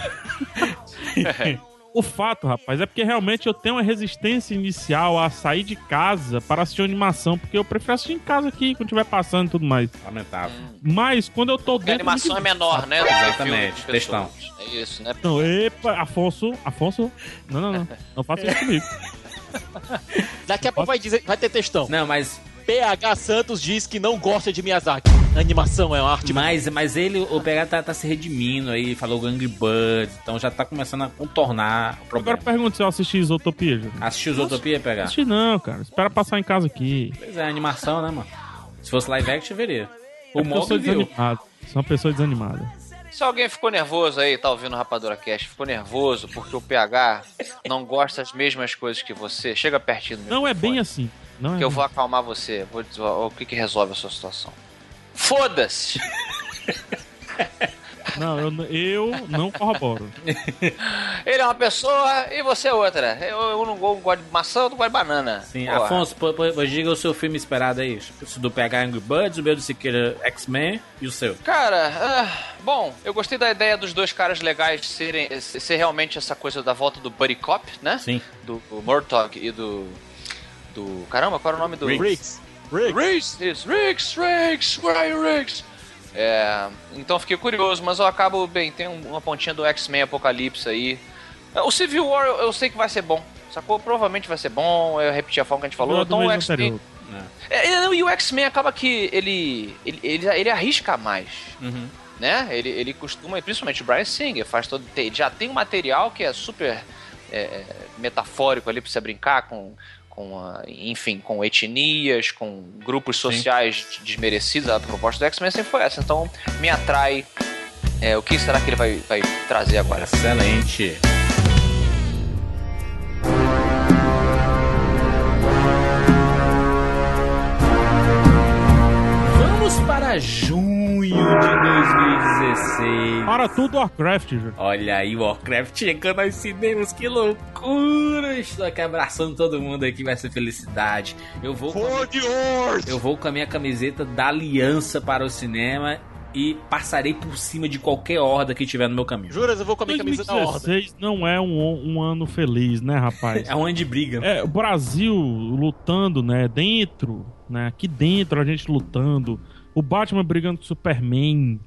o fato, rapaz, é porque realmente eu tenho uma resistência inicial a sair de casa para assistir uma animação, porque eu prefiro assistir em casa aqui, quando estiver passando e tudo mais. Lamentável. Mas quando eu tô Porque a dentro. animação é me- menor, né? Exatamente, textão. É isso, né? Não, epa, Afonso, Afonso. Não, não, não. Não faça isso comigo. Daqui a pouco vai, dizer, vai ter textão. Não, mas, PH Santos diz que não gosta de Miyazaki. Animação é uma arte. mas, mas ele, o PH tá, tá se redimindo aí, falou Gang Birds, então já tá começando a contornar o problema. Agora pergunta se eu assisti Isotopia, Júlio. Assistiu Zootopia, PH? Assisti não, cara. Espera passar em casa aqui. Pois é, animação, né, mano? Se fosse live action, veria. O É eu sou Mogli viu. desanimado. Sou uma pessoa desanimada. Se alguém ficou nervoso aí, tá ouvindo o Rapadura Cast, ficou nervoso porque o PH não gosta das mesmas coisas que você, chega pertinho do Não é microfone, bem assim. Não é Que eu bem vou acalmar você, vou dizer o que que resolve a sua situação. Foda-se! Não, eu, eu não corroboro. Ele é uma pessoa e você é outra. Eu, eu não go- gosto de maçã, eu não gosto de banana. Sim, Porra. Afonso, pô, pô, pô, diga o seu filme esperado aí. O do PH Angry Birds, o meu do Siqueira X-Men e o seu. Cara, ah, bom, eu gostei da ideia dos dois caras legais serem ser realmente essa coisa da volta do Buddy Cop, né? Sim. Do, do Murtaugh e do. Do. Caramba, qual era o nome do. Riggs. Riggs. Riggs, isso. Riggs, Riggs, where are you, Riggs? É, então fiquei curioso, mas eu acabo, bem, tem um- uma pontinha do X-Men Apocalipse aí. É, O Civil War eu, eu sei que vai ser bom, sacou? Provavelmente vai ser bom, eu repeti a forma que a gente falou. Então o X-Men. anterior. É, é, e o X-Men acaba que ele, ele, ele, ele arrisca mais. Uhum. Né? Ele, ele costuma, e principalmente o Brian Singer, faz todo. já tem um material que é super é, metafórico ali pra você brincar com, com a- enfim, com etnias, com grupos sociais desmerecidos. A proposta do X-Men sempre foi essa. Então me atrai. É, o que será que ele vai, vai trazer agora? Excelente. Para junho de 2016. Para tudo Warcraft, Júlio. Olha aí, Warcraft chegando aos cinemas, que loucura! Estou aqui abraçando todo mundo aqui, vai ser felicidade. Eu vou, com a eu vou com a minha camiseta da Aliança para o cinema e passarei por cima de qualquer horda que tiver no meu caminho. Juras, eu vou com a minha camisa da. 2016 não é um, um ano feliz, né, rapaz? É um ano de briga. É, o Brasil lutando, né, dentro, né, aqui dentro a gente lutando, o Batman brigando com o Superman,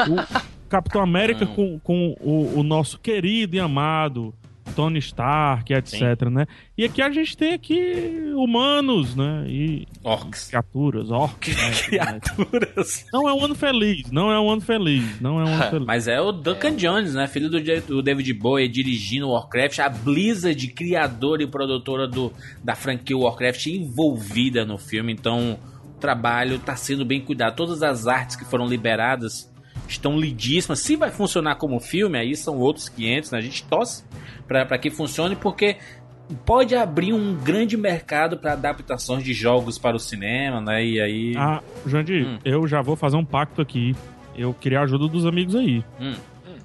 o Capitão América com, com o, o nosso querido e amado Tony Stark, etc, né? E aqui a gente tem aqui humanos, né, e Orcs. criaturas, orcs, né, Criaturas. Não é um ano feliz, não é um ano feliz, não é um ano feliz. Mas é o Duncan Jones, né? Filho do, David Bowie, dirigindo Warcraft. A Blizzard, criadora e produtora do, da franquia Warcraft, envolvida no filme. Então, trabalho tá sendo bem cuidado. Todas as artes que foram liberadas estão lindíssimas. Se vai funcionar como filme, aí são outros 500, né? A gente torce pra, pra que funcione, porque pode abrir um grande mercado para adaptações de jogos para o cinema, né? E aí... Ah, Jandir, Hum. eu já vou fazer um pacto aqui. Eu queria a ajuda dos amigos aí. Hum.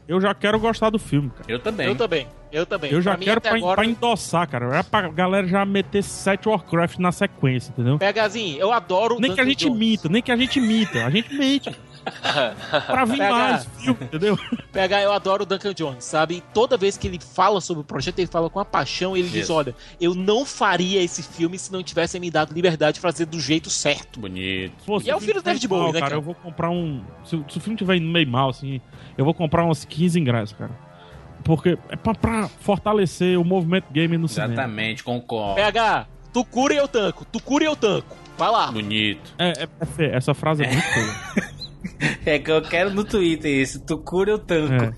Eu já quero gostar do filme, cara. Eu também. Eu também. Eu também. Eu já Pra quero pra, agora... pra endossar, cara. É pra galera já meter sete Warcraft na sequência, entendeu? Pegazinho, eu adoro. Nem que a gente Jones. minta, nem que a gente minta. A gente mente. pra vir Pega. mais filme, entendeu? PH, eu adoro o Duncan Jones, sabe? E toda vez que ele fala sobre o projeto, ele fala com a paixão, ele diz: Isso. Olha, eu não faria esse filme se não tivessem me dado liberdade de fazer do jeito certo. Bonito. Pô, E é o filme filho do David Bowie, né, cara? cara? Eu vou comprar um. Se, se o filme tiver indo meio mal, assim, eu vou comprar uns 15 ingressos, cara. Porque é pra, pra fortalecer o movimento game no cinema. Exatamente, concordo. PH, tu cura e eu tanco, tu cura e eu tanco. Vai lá. Bonito. É, é, é. Essa frase é muito feia. É que eu quero no Twitter esse. Tu cura, eu tanco. É.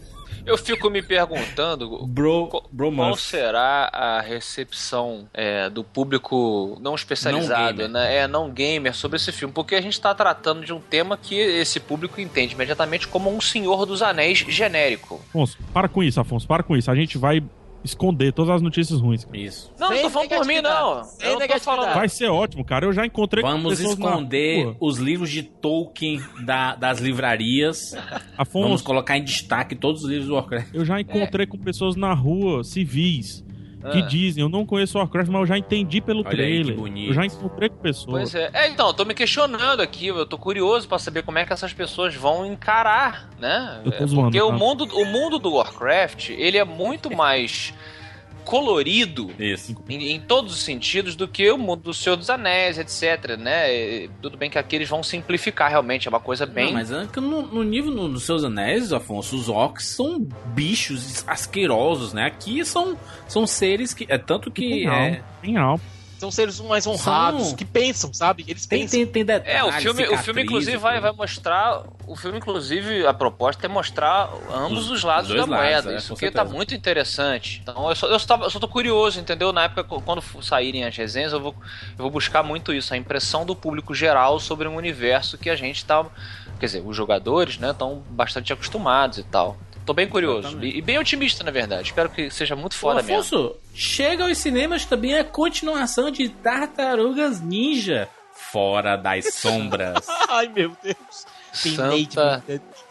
Eu fico me perguntando Bro, Qual- bro Qual será a recepção é, do público não especializado, gamer. né? É, não gamer sobre esse filme? Porque a gente está tratando de um tema que esse público entende imediatamente como um Senhor dos Anéis genérico. Afonso, para com isso, Afonso, para com isso. A gente vai esconder todas as notícias ruins. cara. Isso. Não, não tô falando por mim, não. Sem Eu não tô falando. Vai ser ótimo, cara. Eu já encontrei com Vamos esconder os livros de Tolkien da- das livrarias. Afonso, Vamos colocar em destaque todos os livros do Warcraft. eu já encontrei com pessoas na rua, civis, que Ah. dizem, eu não conheço Warcraft, mas eu já entendi pelo Olha aí, trailer. que bonito. Eu já encontrei com pessoas. Pois é. É, então, eu tô me questionando aqui, eu tô curioso pra saber como é que essas pessoas vão encarar, né? Eu tô É, zoando, Porque o tá? mundo, o mundo do Warcraft, ele é muito mais colorido Isso. em, em todos os sentidos do que o mundo do Senhor dos Anéis, etc, né? E tudo bem que aqui eles vão simplificar realmente, é uma coisa bem... Não, mas é que no, no nível no- dos seus anéis, Afonso, os orcs são bichos asquerosos, né? Aqui são, são seres que. É tanto que. Tem É, tem. São seres mais honrados, São- que pensam, sabe? Eles tem, pensam. tem, tem detalhes. É, o filme, o filme inclusive vai, vai mostrar. O filme, inclusive, a proposta é mostrar ambos Os- os lados os da lados, moeda. é, Isso que tá muito interessante. Então eu só, eu, só tava- eu só tô curioso, entendeu? Na época, quando saírem as resenhas, eu vou, eu vou buscar muito isso, a impressão do público geral sobre um universo que a gente tá. Quer dizer, os jogadores, né, estão bastante acostumados e tal. Tô bem curioso. Exatamente. E, e bem otimista, na verdade. Espero que seja muito Ô, foda mesmo. Afonso, chega aos cinemas também a continuação de Tartarugas Ninja. Fora das sombras. Ai, meu Deus. Santa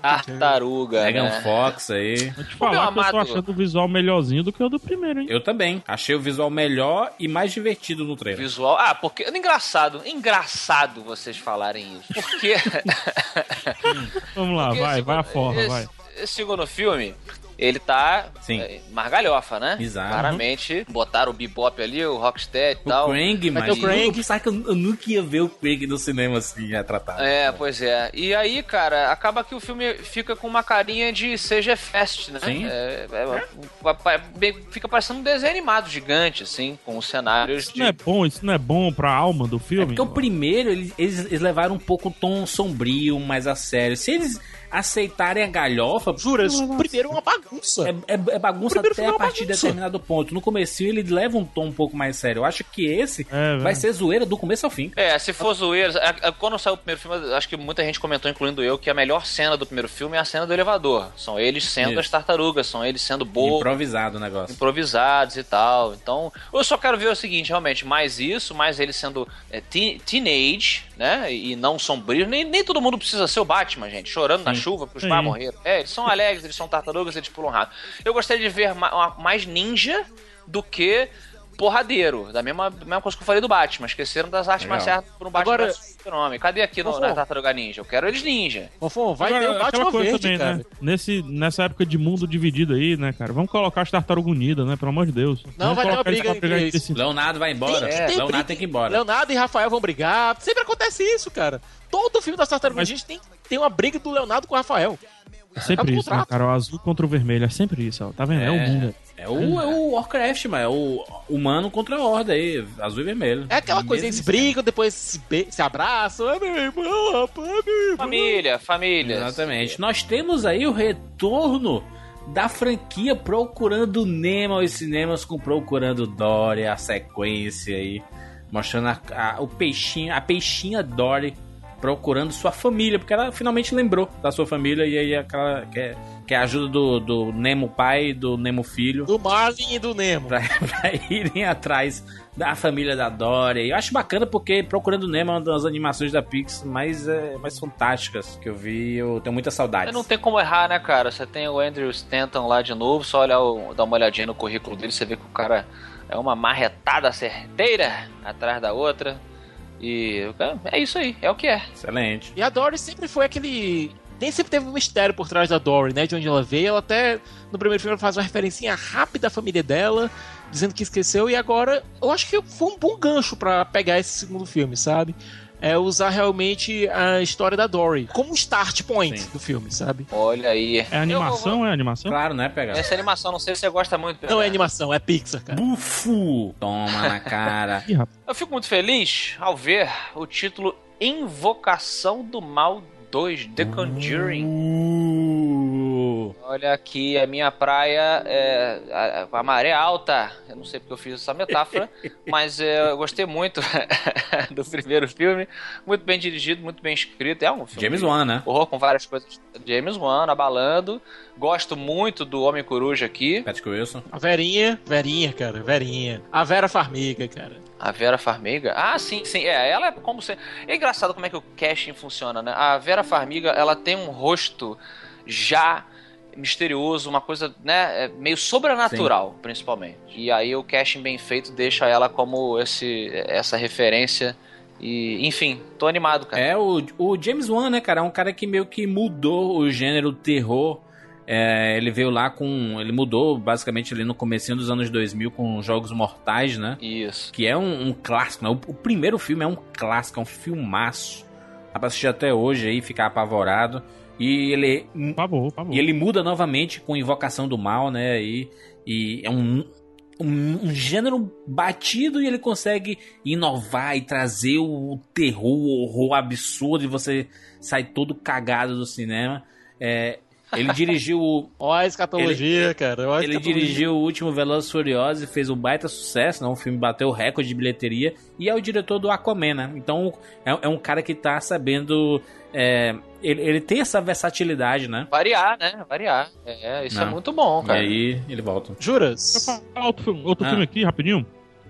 Tartaruga. Megan né? Fox aí. Vou te falar meu que eu tô amado. achando o visual melhorzinho do que o do primeiro, hein? Eu também. Achei o visual melhor e mais divertido no trailer. Visual. Ah, porque. Engraçado, engraçado vocês falarem isso. Porque. Vamos lá, porque vai, esse- vai a forma, esse, vai. Esse segundo filme, ele tá. Sim. é, margalhofa, né? Exato. Claramente. Botaram o Bebop ali, o Rocksteady e O tal. Krang, Vai mas o Krang. Sabe que eu, eu nunca ia ver o Krang no cinema assim, retratado. É, pois é. E aí, cara, acaba que o filme fica com uma carinha de CG Fest, né? Sim. É, é, bem- fica parecendo um desenho animado gigante, assim, com os cenários Isso de. não é bom, isso não é bom pra alma do É filme? porque o primeiro, eles, eles, eles levaram um pouco o tom sombrio, mais a sério. Se eles aceitarem a galhofa, Juras, o primeiro é uma bagunça. é, é- é bagunça até a partir de determinado ponto. No comecinho ele leva um tom um pouco mais sério. Eu acho que esse É, vai ser zoeira do começo ao fim. É, se for zoeira. é, é, Quando saiu o primeiro filme, acho que muita gente comentou, incluindo eu, que a melhor cena do primeiro filme é a cena do elevador. São eles sendo Isso. as tartarugas, são eles sendo bo Improvisado o negócio. improvisados e tal. Então, eu só quero ver o seguinte, realmente, mais isso, mais eles sendo é, teen- teenage, né? E não sombrios. Nem, nem todo mundo precisa ser o Batman, gente, chorando na chuva porque os pais morreram. É, eles são alegres, eles são tartarugas, eles pulam rato. Eu gostaria de ver ma- mais ninja do que porradeiro. Da mesma, mesma coisa que eu falei do Batman. Esqueceram das artes Legal. marciais por um Batman Agora- Super-Homem. Cadê aqui no, Fofo. na Tartaruga Ninja? Eu quero eles ninja. Fofão, vai Agora, ter o Batman coisa Verde, também, cara. né? Nesse, nessa época de mundo dividido aí, né, cara? Vamos colocar as tartarugas unidas, né? Pelo amor de Deus. Não, Vamos vai ter uma briga entre eles. Leonardo vai embora. Tem que ter Leonardo briga. tem que ir embora. Leonardo e Rafael vão brigar. Sempre acontece isso, cara. Todo filme das Tartarugas Mas- Ninja tem, tem uma briga do Leonardo com o Rafael. É sempre É isso, né, cara? O azul contra o vermelho. É sempre isso, ó. Tá vendo? É, o mundo. É o, é o Warcraft, mas é o humano contra a horda aí, azul e vermelho. É aquela coisa, eles brigam, depois se, se abraçam. É meu irmão, rapaz, é meu irmão. Família, família. Exatamente. Nós temos aí o retorno da franquia Procurando Nemo aos cinemas com Procurando Dory, a sequência aí, mostrando a- a- o peixinho, a peixinha Dory procurando sua família, porque ela finalmente lembrou da sua família e aí aquela quer, quer a ajuda do, do Nemo pai e do Nemo filho Do Marlin e do Nemo. pra, pra irem atrás da família da Dory. Eu acho bacana porque Procurando Nemo é uma das animações da Pix mais, é, mais fantásticas que eu vi. Eu tenho muita saudade. Não tem como errar, né, cara? Você tem o Andrew Stanton lá de novo, só olhar o, dar uma olhadinha no currículo dele, você vê que o cara é uma marretada certeira atrás da outra. E é isso aí, é o que é. Excelente. E a Dory sempre foi aquele. Nem sempre teve um mistério por trás da Dory, né? De onde ela veio. Ela até no primeiro filme ela faz uma referência rápida à família dela, dizendo que esqueceu. E agora eu acho que foi um bom gancho pra pegar esse segundo filme, sabe? É usar realmente a história da Dory como um start point Sim. do filme, sabe? Olha aí. É animação, é animação? Claro, né, pegar? Essa animação, não sei se você gosta muito. Não é animação, é Pixar, cara. Bufo! Toma na cara. Ih, rapaz. Eu fico muito feliz ao ver o título Invocação do Mal 2, The Conjuring. Uh, Olha aqui, a minha praia é a, a maré alta. Eu não sei porque eu fiz essa metáfora, mas é, eu gostei muito do primeiro filme. Muito bem dirigido, muito bem escrito. É um filme James Wan, né? horror com várias coisas. James Wan abalando. Gosto muito do Homem Coruja aqui. Patrick Wilson. A Verinha, Verinha, cara, Verinha. A Vera Farmiga, cara. A Vera Farmiga. Ah, sim, sim. É, ela é como se. É engraçado como é que o casting funciona, né? A Vera Farmiga, ela tem um rosto já misterioso, uma coisa, né, é meio sobrenatural, principalmente. E aí o casting bem feito deixa ela como esse essa referência e, enfim, tô animado, cara. É, o, o James Wan, né, cara? É um cara que meio que mudou o gênero terror. É, ele veio lá com. Ele mudou basicamente ali no comecinho dos anos 2000 com Jogos Mortais, né? Isso. Que é um, um clássico, né? O, o primeiro filme é um clássico, é um filmaço. Dá pra assistir até hoje aí, ficar apavorado. E ele, e ele muda novamente com Invocação do Mal, né? E, e é um, um, um gênero batido e ele consegue inovar e trazer o terror, o horror absurdo e você sai todo cagado do cinema. É, ele dirigiu o- Ó a escatologia, cara. Ó a ele escatologia. dirigiu o último Velozes e Furiosos e fez um baita sucesso, né? O filme bateu o recorde de bilheteria e é o diretor do Aquaman, né? Então é, é um cara que tá sabendo... é, ele, ele tem essa versatilidade, né? Variar, né? Variar. É, isso é Não. muito bom, E cara. aí ele volta. Juras? Outro, filme- outro Ah. filme aqui, rapidinho.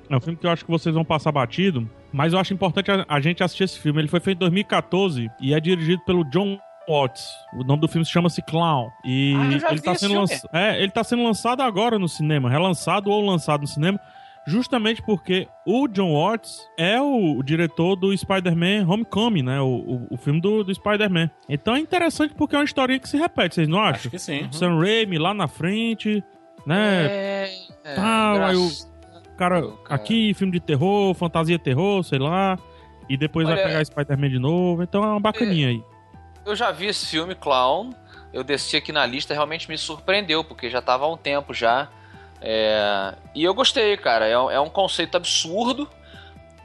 É um filme que eu acho que vocês vão passar batido, mas eu acho importante a, a gente assistir esse filme. Ele foi feito em 2014 e é dirigido pelo John Watts. O nome do filme se chama-se Clown. E Ah, eu já ele vi tá esse sendo. É, ele tá sendo lançado agora no cinema, relançado ou lançado no cinema. Justamente porque o John Watts é o, o diretor do Spider-Man Homecoming, né? O, o, o filme do, do Spider-Man. Então é interessante porque é uma historinha que se repete, vocês não acham? Acho que sim. Sam Raimi lá na frente, né? É, é, Tal, aí o- cara, cara. aqui, filme de terror, fantasia terror, sei lá. E depois Olha, vai pegar Spider-Man de novo. Então é uma bacaninha aí. Eu já vi esse filme, Clown. Eu desci aqui na lista, realmente me surpreendeu, porque já tava há um tempo já. É, E eu gostei, cara. É, um- é um conceito absurdo,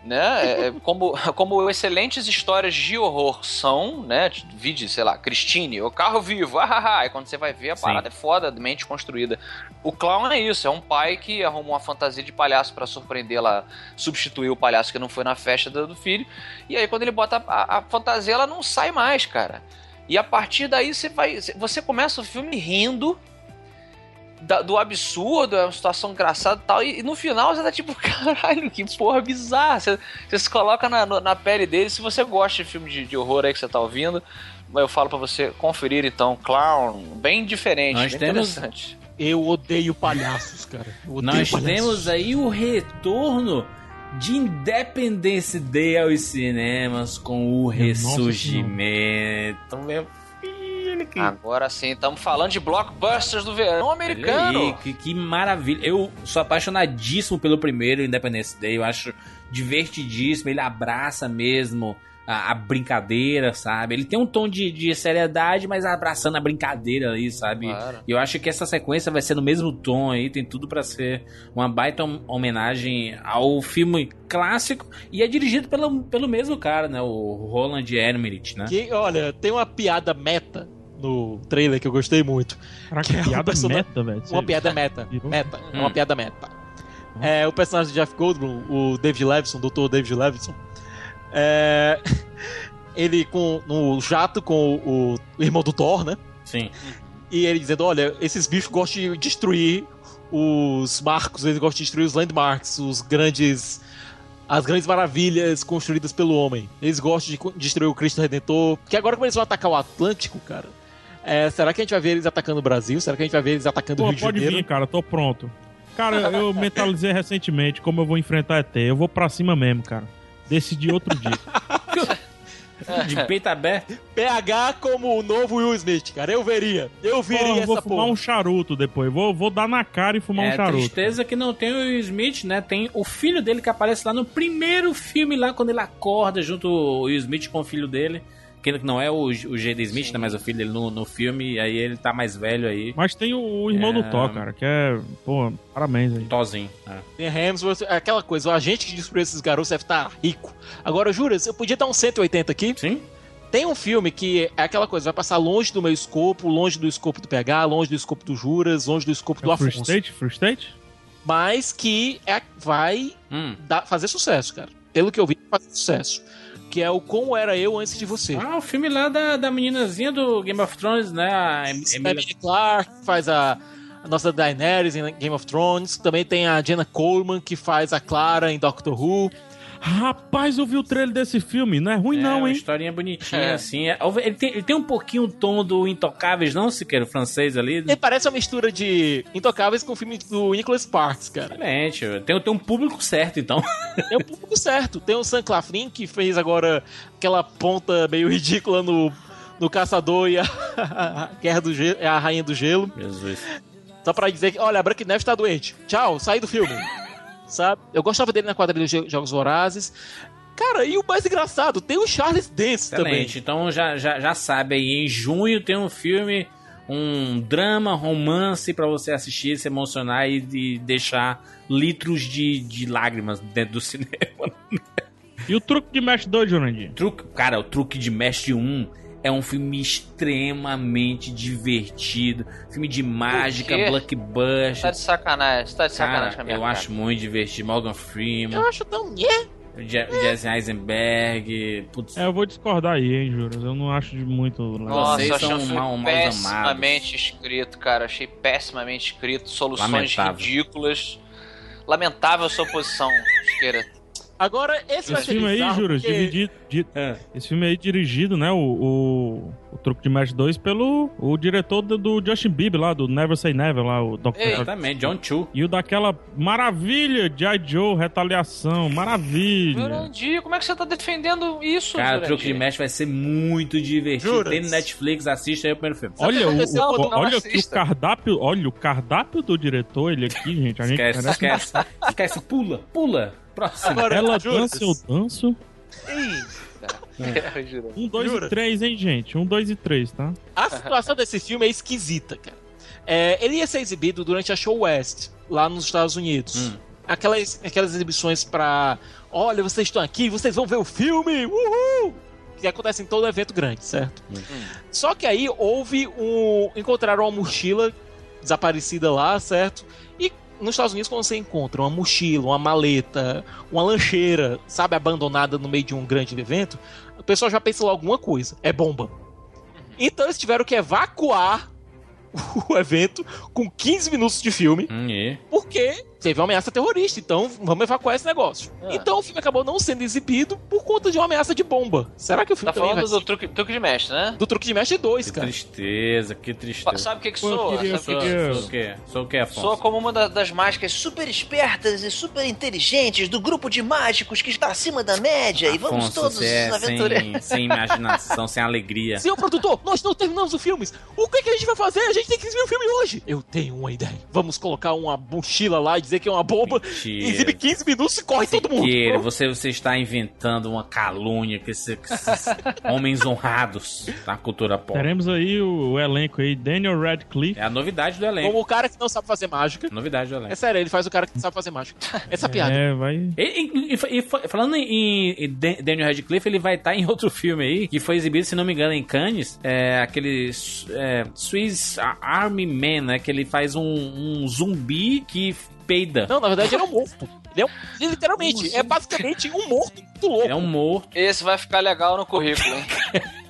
né? É- é como, como excelentes histórias de horror são, né? Vide, sei lá, Christine, o carro vivo, ah, ah, ah. E quando você vai ver, a Sim. parada é foda, mente construída. O clown é isso, é um pai que arrumou uma fantasia de palhaço pra surpreender lá, substituir o palhaço que não foi na festa do, do filho. E aí quando ele bota a, a fantasia, ela não sai mais, cara. E a partir daí você vai. Você começa o filme rindo da- do absurdo, é uma situação engraçada e tal. E, e no final você tá tipo, caralho, que porra bizarra. Você, você se coloca na, na pele dele. Se você gosta de filme de, de horror aí que você tá ouvindo, eu falo pra você conferir então, Clown, bem diferente, Nós bem temos- interessante. Eu odeio palhaços, cara. Odeio Nós palhaços. temos aí o retorno de Independence Day aos cinemas com o ressurgimento. Meu que Agora sim, estamos falando de blockbusters do verão americano. aí, que, que maravilha. Eu sou apaixonadíssimo pelo primeiro Independence Day. Eu acho divertidíssimo. Ele abraça mesmo a, a brincadeira, sabe? Ele tem um tom de, de seriedade, mas abraçando a brincadeira aí, sabe? Claro. E eu acho que essa sequência vai ser no mesmo tom aí. Tem tudo pra ser uma baita hom- homenagem ao filme clássico. E é dirigido pelo, pelo mesmo cara, né? O Roland Emmerich, né? Que, olha, tem uma piada meta no trailer que eu gostei muito. Caraca, Que é piada personagem- meta, velho. Uma piada meta. Meta. É uma piada meta. É, o personagem do Jeff Goldblum, o David Levinson, o Dr. David Levinson, é, ele com, no jato com o, o irmão do Thor, né? Sim. E ele dizendo: olha, esses bichos gostam de destruir os marcos, eles gostam de destruir os landmarks, os grandes. As grandes maravilhas construídas pelo homem. Eles gostam de destruir o Cristo Redentor. Que agora, como eles vão atacar o Atlântico, cara. É, será que a gente vai ver eles atacando o Brasil? Será que a gente vai ver eles atacando o Pô, Rio de pode Janeiro? vir, cara, tô pronto. Cara, eu mentalizei recentemente como eu vou enfrentar ET. Eu vou pra cima mesmo, cara. Decidi outro dia. De peito aberto. PH como o novo Will Smith, cara. Eu veria. Eu Pô, veria eu vou essa fumar porra. um charuto depois. Vou, vou dar na cara e fumar um É charuto. tristeza que não tem o Will Smith, né? Tem o filho dele que aparece lá no primeiro filme, lá quando ele acorda junto o Will Smith com o filho dele. Que não é o, o J.D. Smith, né? Mas o filho dele no, no filme. E aí ele tá mais velho aí. Mas tem o, o irmão É. do Thor, cara, que é. Pô, parabéns aí. Tozinho. É. Tem Hemsworth, é aquela coisa, o agente que destruiu esses garotos deve estar rico. Agora, jura, eu podia dar um 180 aqui? Sim? Tem um filme que é aquela coisa, vai passar longe do meu escopo, longe do escopo do PH, longe do escopo do Juras, longe do escopo do É Free Afonso. State? Free State? Mas que é, vai Hum. dar- fazer sucesso, cara. Pelo que eu vi, vai fazer sucesso. Que é o Como Era Eu Antes de Você. Ah, o filme lá da, da meninazinha do Game of Thrones, né? A Em- Emilia que faz a, a nossa Daenerys em Game of Thrones. Também tem a Jenna Coleman, que faz a Clara em Doctor Who. Rapaz, eu vi o trailer desse filme. Não é ruim, É, não, uma hein? historinha bonitinha, É. assim. É, Ele tem, ele tem um pouquinho o tom do Intocáveis, não, Siqueira, o francês ali? Ele parece uma mistura de Intocáveis com o filme do Nicholas Sparks, cara. Excelente. Tem, tem um público certo, então. É o público certo. Tem o Sam Claflin, que fez agora aquela ponta meio ridícula no, no Caçador e a, a Guerra do Gelo, a Rainha do Gelo. Jesus. Só pra dizer que, olha, a Branca de Neve tá doente. Tchau, sai do filme. Sabe? Eu gostava dele na quadrilha dos Jogos Vorazes. Cara, e o mais engraçado, tem o Charles Dance também. Excelente. Então já, já, já sabe aí, em junho tem um filme, um drama, romance pra você assistir, se emocionar e, e deixar litros de, de lágrimas dentro do cinema. E o truque de Mesh 2, Jurandir? Truque, cara, o Truque de Mestre 1 é um filme extremamente divertido. Filme de mágica, blockbuster. Tá de sacanagem, você tá de sacanagem com Cara, a minha eu cara. acho muito divertido. Morgan Freeman, Eu acho tão... nhé. Je- Jesse Eisenberg. Putz, É, eu vou discordar aí, hein, Juras. Eu não acho de muito. Nossa, Vocês eu achei são um mal- mal pessimamente escrito, cara. Achei pessimamente escrito, soluções Lamentável. ridículas. Lamentável sua posição, Esqueira. Agora, esse, vai Esse ser filme aí, bizarro, Juras, porque- dividido. di- É. Esse filme aí dirigido, né? O, o Truque de Mesh 2 pelo o diretor do, do Justin Bieber lá, do Never Say Never lá, o Dr. Ei. Exatamente, John Chu. E o daquela maravilha, G.I. Joe, Retaliação, maravilha. Jurandir, como é que você tá defendendo isso, Cara, o? Truque de Mestre vai ser muito divertido. Juras? Tem no Netflix, assista aí o primeiro filme. Olha, o, o- não olha que o cardápio, olha o cardápio do diretor, ele aqui, gente, a gente Esquece, esquece. esquece, pula, pula. Próximo. Agora, Ela dança, eu danço. É, Jurandir. Um, dois Jura? e três, hein, gente? Um, dois e três, tá? A situação desse filme é esquisita, cara. É, ele ia ser exibido durante a Show West, lá nos Estados Unidos. Hum. Aquelas, aquelas exibições pra. Olha, vocês estão aqui, vocês vão ver o filme! Uhul! Que acontece em todo evento grande, certo? Só que aí houve um. Encontraram uma mochila desaparecida lá, certo? E nos Estados Unidos, quando você encontra uma mochila, uma maleta, uma lancheira, sabe, abandonada no meio de um grande evento, pessoal já pensa logo alguma coisa: é bomba. Então eles tiveram que evacuar o evento com 15 minutos de filme, Hum, e? porque teve uma ameaça terrorista, então vamos evacuar esse negócio. Ah. Então o filme acabou não sendo exibido por conta de uma ameaça de bomba. Será que o filme Tá falando vai do truque, truque de mestre, né? do truque de mestre 2, Que cara? tristeza, que tristeza. Sabe o que que soa? queria- Sabe o que que Sou o quê? Sou o quê, Afonso? Soa como uma da- das mágicas super espertas e super inteligentes do grupo de mágicos que está acima da média e vamos Afonso, todos é aventurar. sem, sem imaginação, sem alegria. Senhor produtor, nós não terminamos os filmes. O que, que a gente vai fazer? A gente tem que exibir o filme hoje. Eu tenho uma ideia. Vamos colocar uma mochila lá e dizer que é uma bomba. Mentira. Exibe 15 minutos e corre todo mundo. Siqueira, você, você está inventando uma calúnia com esse- com esses homens honrados da cultura pop. Teremos aí o, o elenco aí, Daniel Radcliffe. É a novidade do elenco. Como o cara que não sabe fazer mágica. Novidade do É elenco. sério, ele faz o cara que não sabe fazer mágica. Essa é piada. É, vai. E, e- e- e fa- falando em, em Dan- Daniel Radcliffe, ele vai estar em outro filme aí, que foi exibido, se não me engano, em Cannes, é aquele é, Swiss Army Man, né, que ele faz um, um zumbi que peida. Não, na verdade ele é um morto. Ele é um, literalmente, é basicamente um morto muito louco. Ele é um morto. Esse vai ficar legal no currículo, hein?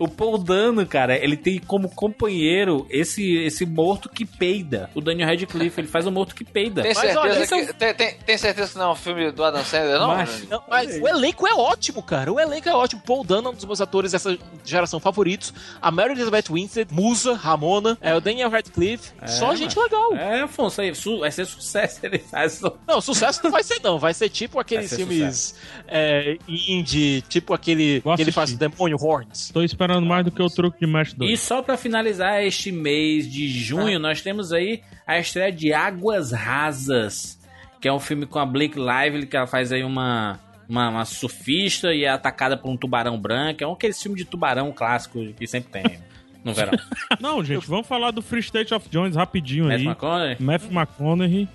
O Paul Dano, cara, ele tem como companheiro esse, esse morto que peida. O Daniel Radcliffe, ele faz um morto que peida. Tem Mas certeza, olha, que, é um- tem, tem- tem certeza que não é um filme do Adam Sandler, não? Mas- Não, mas o elenco é ótimo, cara. O elenco é ótimo. Paul Dano é um dos meus atores dessa geração favoritos. A Mary Elizabeth Winstead, Musa, Ramona, é, o Daniel Radcliffe. só gente legal. É, Afonso, aí, su- vai ser sucesso. Ele faz. Não, sucesso não vai ser, não. Vai ser tipo aqueles ser filmes é, indie, tipo aquele Vou que ele faz o. Demônio Horns. Tô esperando mais do que o truque de Match 2. E só pra finalizar este mês de junho, nós temos aí a estreia de Águas Rasas, que é um filme com a Blake Lively, que ela faz aí uma, uma, uma surfista e é atacada por um tubarão branco. É um aquele filme de tubarão clássico que sempre tem no verão. Não, gente, vamos falar do Free State of Jones rapidinho Matthew aí. McConaughey? Matthew McConaughey,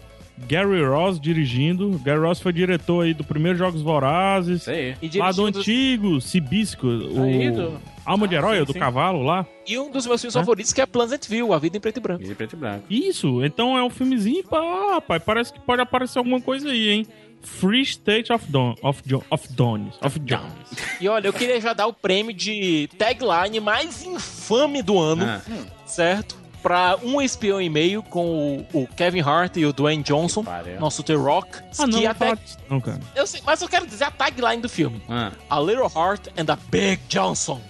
Gary Ross dirigindo. Gary Ross foi diretor aí do primeiro Jogos Vorazes. Isso aí. E Lá do antigo Cibisco, Aí, o do- Alma de Ah, Herói, sim, do sim. cavalo lá. E um dos meus filmes Hã? favoritos que é Pleasantville, A Vida em Preto e Branco. E preto e branco. Isso, então é um filmezinho, pá, rapaz, parece que pode aparecer alguma coisa aí, hein? Free State of Dawn, of, Jo- of Dawns, of Jones. E olha, eu queria já dar o prêmio de tagline mais infame do ano, Ah, certo? Pra um espião e meio com o, o Kevin Hart e o Dwayne Johnson, nosso The Rock. Ah, não, até- não, cara. eu sei, mas eu quero dizer a tagline do filme. ah. A Little Heart and a Big Johnson.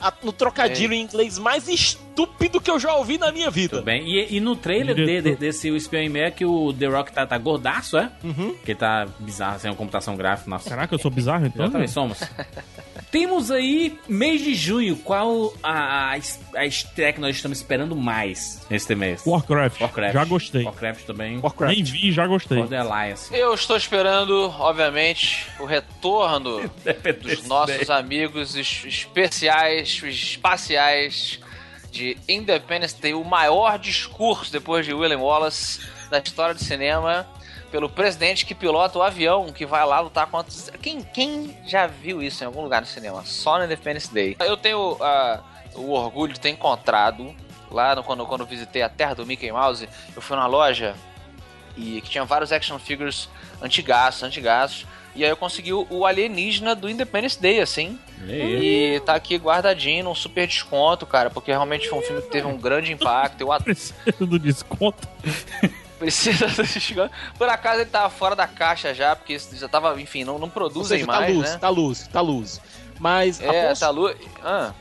A- no trocadilho em inglês mais estúpido que eu já ouvi na minha vida. Tudo bem. E, e no trailer de- de- desse O Espião em Meia que o The Rock tá, tá gordaço, é? Uhum. Que tá bizarro, sem uma computação gráfica. Nossa, Caraca, eu sou bizarro então? Né? somos. Temos aí, mês de junho, qual a, a, a estreia que nós estamos esperando mais neste mês? Warcraft. Warcraft. Já gostei. Warcraft também. Warcraft. Nem vi, já gostei. For the Alliance. Eu estou esperando, obviamente, o retorno dos nossos amigos es- especiais, espaciais de Independence Day, o maior discurso depois de William Wallace da história do cinema pelo presidente que pilota o avião que vai lá lutar contra quem quem já viu isso em algum lugar no cinema? Só no Independence Day. Eu tenho ah, o orgulho de ter encontrado lá no- quando quando visitei a terra do Mickey Mouse, eu fui numa loja e que tinha vários action figures antigaços, antigaços. E aí eu consegui o, alienígena do Independence Day, assim. E tá aqui guardadinho num super desconto, cara, porque realmente foi um filme que teve um grande impacto. Eu Precisa do desconto. precisa do desconto. Por acaso ele tava fora da caixa já, porque isso já tava, enfim, não, não produzem seja, mais, tá luz, né? tá luz, tá luz. Mas, É, Afonso, tá lu... Ah,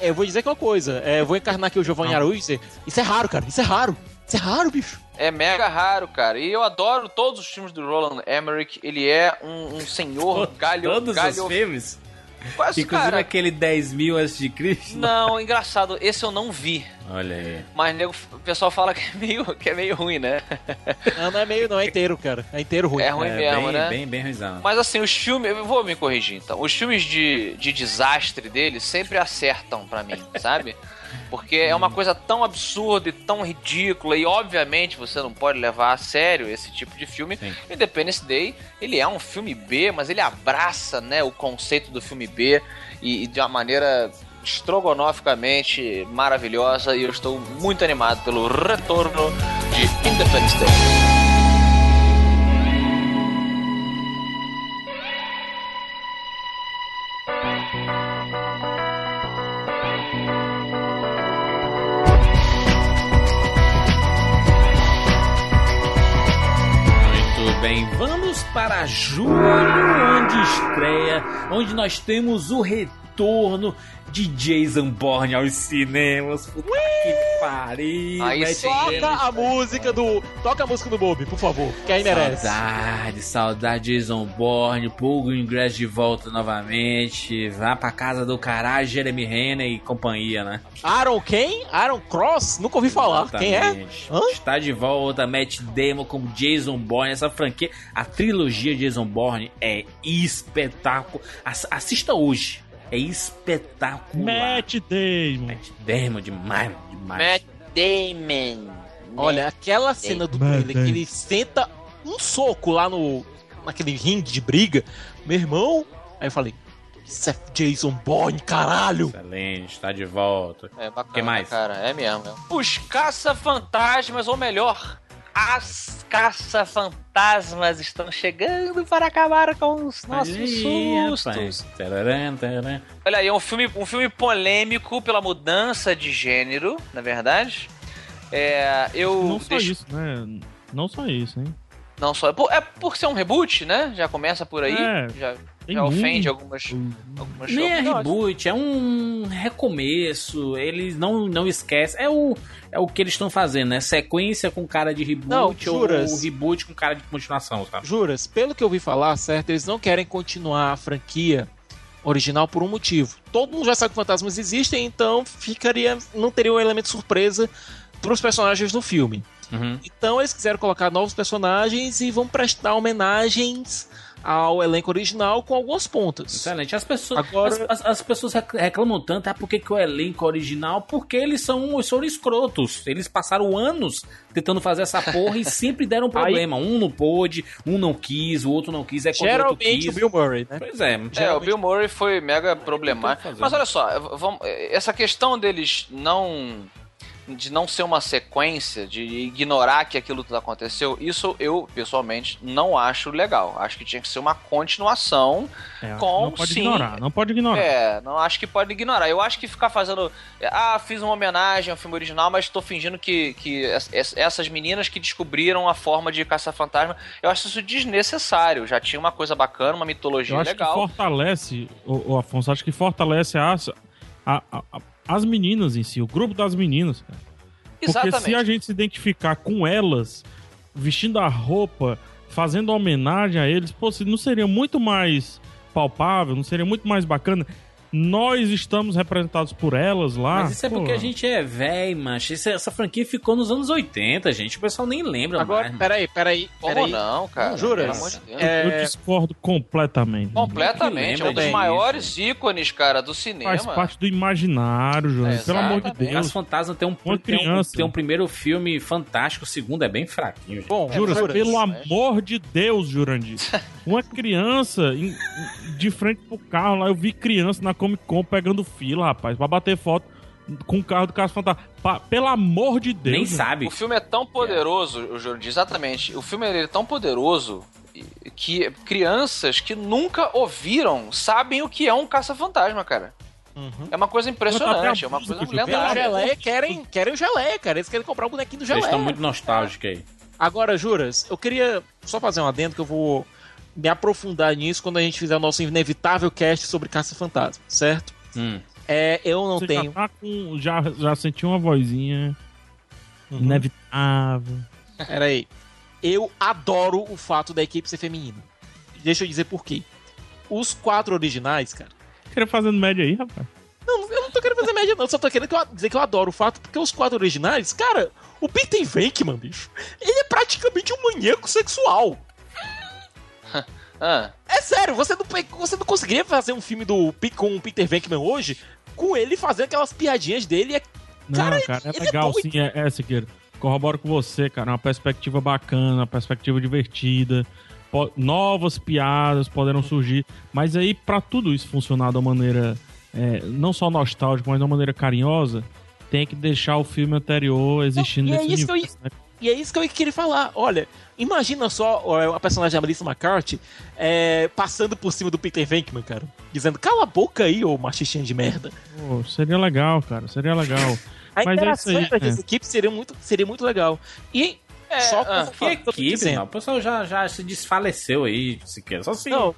eu vou dizer que uma coisa. é, eu vou encarnar aqui o Giovanni Araújo e dizer: Isso é raro, cara, isso é raro. Isso é raro, bicho. É mega raro, cara. E eu adoro todos os filmes do Roland Emmerich. Ele é um, um senhor galho... Todos galho... os filmes? Quase, Inclusive cara. aquele 10 mil antes de Cristo? Não, engraçado, esse eu não vi. Olha aí. Mas nego, o pessoal fala que é meio, que é meio ruim, né? Não, não é meio, não, é inteiro, cara. É inteiro ruim. É ruim é, mesmo, bem, né? bem, bem ruizão. Mas assim, os filmes. Eu vou me corrigir então. Os filmes de, de desastre dele sempre acertam pra mim, sabe? Porque é uma coisa tão absurda e tão ridícula, e obviamente você não pode levar a sério esse tipo de filme. Sim. Independence Day, ele é um filme B, mas ele abraça né, o conceito do filme B e, e de uma maneira estrogonoficamente maravilhosa. E eu estou muito animado pelo retorno de Independence Day. Bem, vamos para julho, onde estreia, onde nós temos o retorno de Jason Bourne aos cinemas. Puta que pariu. Aí. Toca a música do. Toca a música do Bob, por favor. Que aí merece. Saudade, saudade de Jason Bourne, pulga o ingresso de volta novamente, vá pra casa do caralho, Jeremy Renner e companhia, né? Aaron quem? Aaron Cross? Nunca ouvi falar. Quem é? Exatamente. Hã? Está de volta Matt Damon como Jason Bourne. Essa franquia, a trilogia Jason Bourne é espetáculo. Ass- Assista hoje. É espetacular. Matt Damon. Matt Damon demais, demais. Matt Damon. Olha, aquela cena do Mas, trailer que ele senta um soco lá no. naquele ringue de briga. Meu irmão. Aí eu falei, isso é Jason Bourne, caralho! Excelente, está de volta. É bacana, Que mais? cara. É mesmo. é. Os caça-fantasmas, ou melhor, As caça-fantasmas estão chegando para acabar com os nossos Aí, sustos. Olha aí, é um filme, um filme polêmico pela mudança de gênero, na verdade. É, eu Não só deixo- isso, né? Não só isso, hein? Não só. É por, é ser um reboot, né? Já começa por aí. É, já já ofende algumas, algumas Nem é reboot, é um recomeço. Eles não, não esquecem. É o, é o que eles estão fazendo, né? Sequência com cara de reboot Não, ou juras. reboot com cara de continuação, sabe? Juras, pelo que eu ouvi falar, certo? Eles não querem continuar a franquia original por um motivo. Todo mundo já sabe que fantasmas existem, então ficaria. não teria um elemento surpresa para os personagens do filme. Uhum. Então eles quiseram colocar novos personagens e vão prestar homenagens ao elenco original com algumas pontas. Excelente. As pessoas, Agora- as, as- as pessoas rec- reclamam tanto, ah, por que, que o elenco original? Porque eles são, são escrotos. Eles passaram anos tentando fazer essa porra e sempre deram problema. Um não pôde, um não quis, o outro não quis, é o Geralmente quis. o Bill Murray, né? Pois é. É, o Bill Murray foi mega problemático. Mas olha só, vamos, essa questão deles não. De não ser uma sequência, de ignorar que aquilo tudo aconteceu, isso eu, pessoalmente, não acho legal. Acho que tinha que ser uma continuação É, com não pode sim. ignorar, não pode ignorar. É, não acho que pode ignorar. Eu acho que ficar fazendo. Ah, fiz uma homenagem ao filme original, mas tô fingindo que, que es- es- essas meninas que descobriram a forma de caça-fantasma, eu acho isso desnecessário. Já tinha uma coisa bacana, uma mitologia Eu acho legal. que fortalece, o, o Afonso, acho que fortalece a- a- a- as meninas em si, o grupo das meninas. cara. Porque Exatamente. se a gente se identificar com elas, vestindo a roupa, fazendo homenagem a eles, pô, não seria muito mais palpável, não seria muito mais bacana? Nós estamos representados por elas lá. Mas isso é pô. porque a gente é velho, mancha. Isso- Essa franquia ficou nos anos 80, gente. O pessoal nem lembra Agora, mais. mano. peraí, peraí. Como peraí. não, cara? Não, jura? Pelo amor de Deus. É, Eu discordo completamente. Completamente. É um dos disso. maiores ícones, cara, do cinema. Faz parte do imaginário, João. É, Pelo amor de. Deus. As Fantasmas tem um, Uma tem, um, tem um primeiro filme fantástico, o segundo é bem fraquinho, gente. Bom, Jura, juras. pelo amor de Deus, Jurandir. Uma criança em- de frente pro carro lá, eu vi criança na Comic Con pegando fila, rapaz, pra bater foto com o carro do Caso Fantasma. Pa- Pelo amor de Deus. Nem gente. sabe. O filme é tão poderoso, o Jordi, exatamente. O filme ele é tão poderoso que crianças que nunca ouviram sabem o que é um caça-fantasma, cara. Uhum. É uma coisa impressionante, é uma coisa lendária. geleia, querem, querem o geleia, cara. Eles querem comprar o bonequinho do geleia. estão muito nostálgicos aí. Agora, Juras, eu queria só fazer um adendo que eu vou me aprofundar nisso quando a gente fizer o nosso inevitável cast sobre Caça-Fantasma, certo? Hum. É, eu não Você tenho. já, tá com, já, já senti uma vozinha Uhum. inevitável. Peraí. Eu adoro o fato da equipe ser feminina. Deixa eu dizer por quê. Os quatro originais, cara. Queria fazendo média aí, rapaz. Não, eu não tô querendo fazer média, não. Só tô querendo que eu- dizer que eu adoro o fato, porque os quatro originais, cara, o Peter Venkman, bicho, ele é praticamente um maníaco sexual. Ah, É sério, você não, você não conseguiria fazer um filme do, com o Peter Venkman hoje com ele fazendo aquelas piadinhas dele. É, Não, Cara, cara, é é legal doido. sim, é, é Siqueira. Corroboro com você, cara. Uma perspectiva bacana, uma perspectiva divertida. Po- novas piadas poderão surgir. Mas aí, pra tudo isso funcionar de uma maneira é, não só nostálgica, mas de uma maneira carinhosa, tem que deixar o filme anterior existindo Não, e é nesse isso que eu universo, né? E é isso que eu queria falar. Olha, imagina só a personagem da Melissa McCarthy é, passando por cima do Peter Venkman, cara. Dizendo, cala a boca aí, ô machistinha de merda. Pô, seria legal, cara. Seria legal. A Mas é interação isso aí, entre é. as equipes seria muito, seria muito legal. E É, só ah, Que equipe, não. O pessoal já, já se desfaleceu aí, se quer. Só se. Não,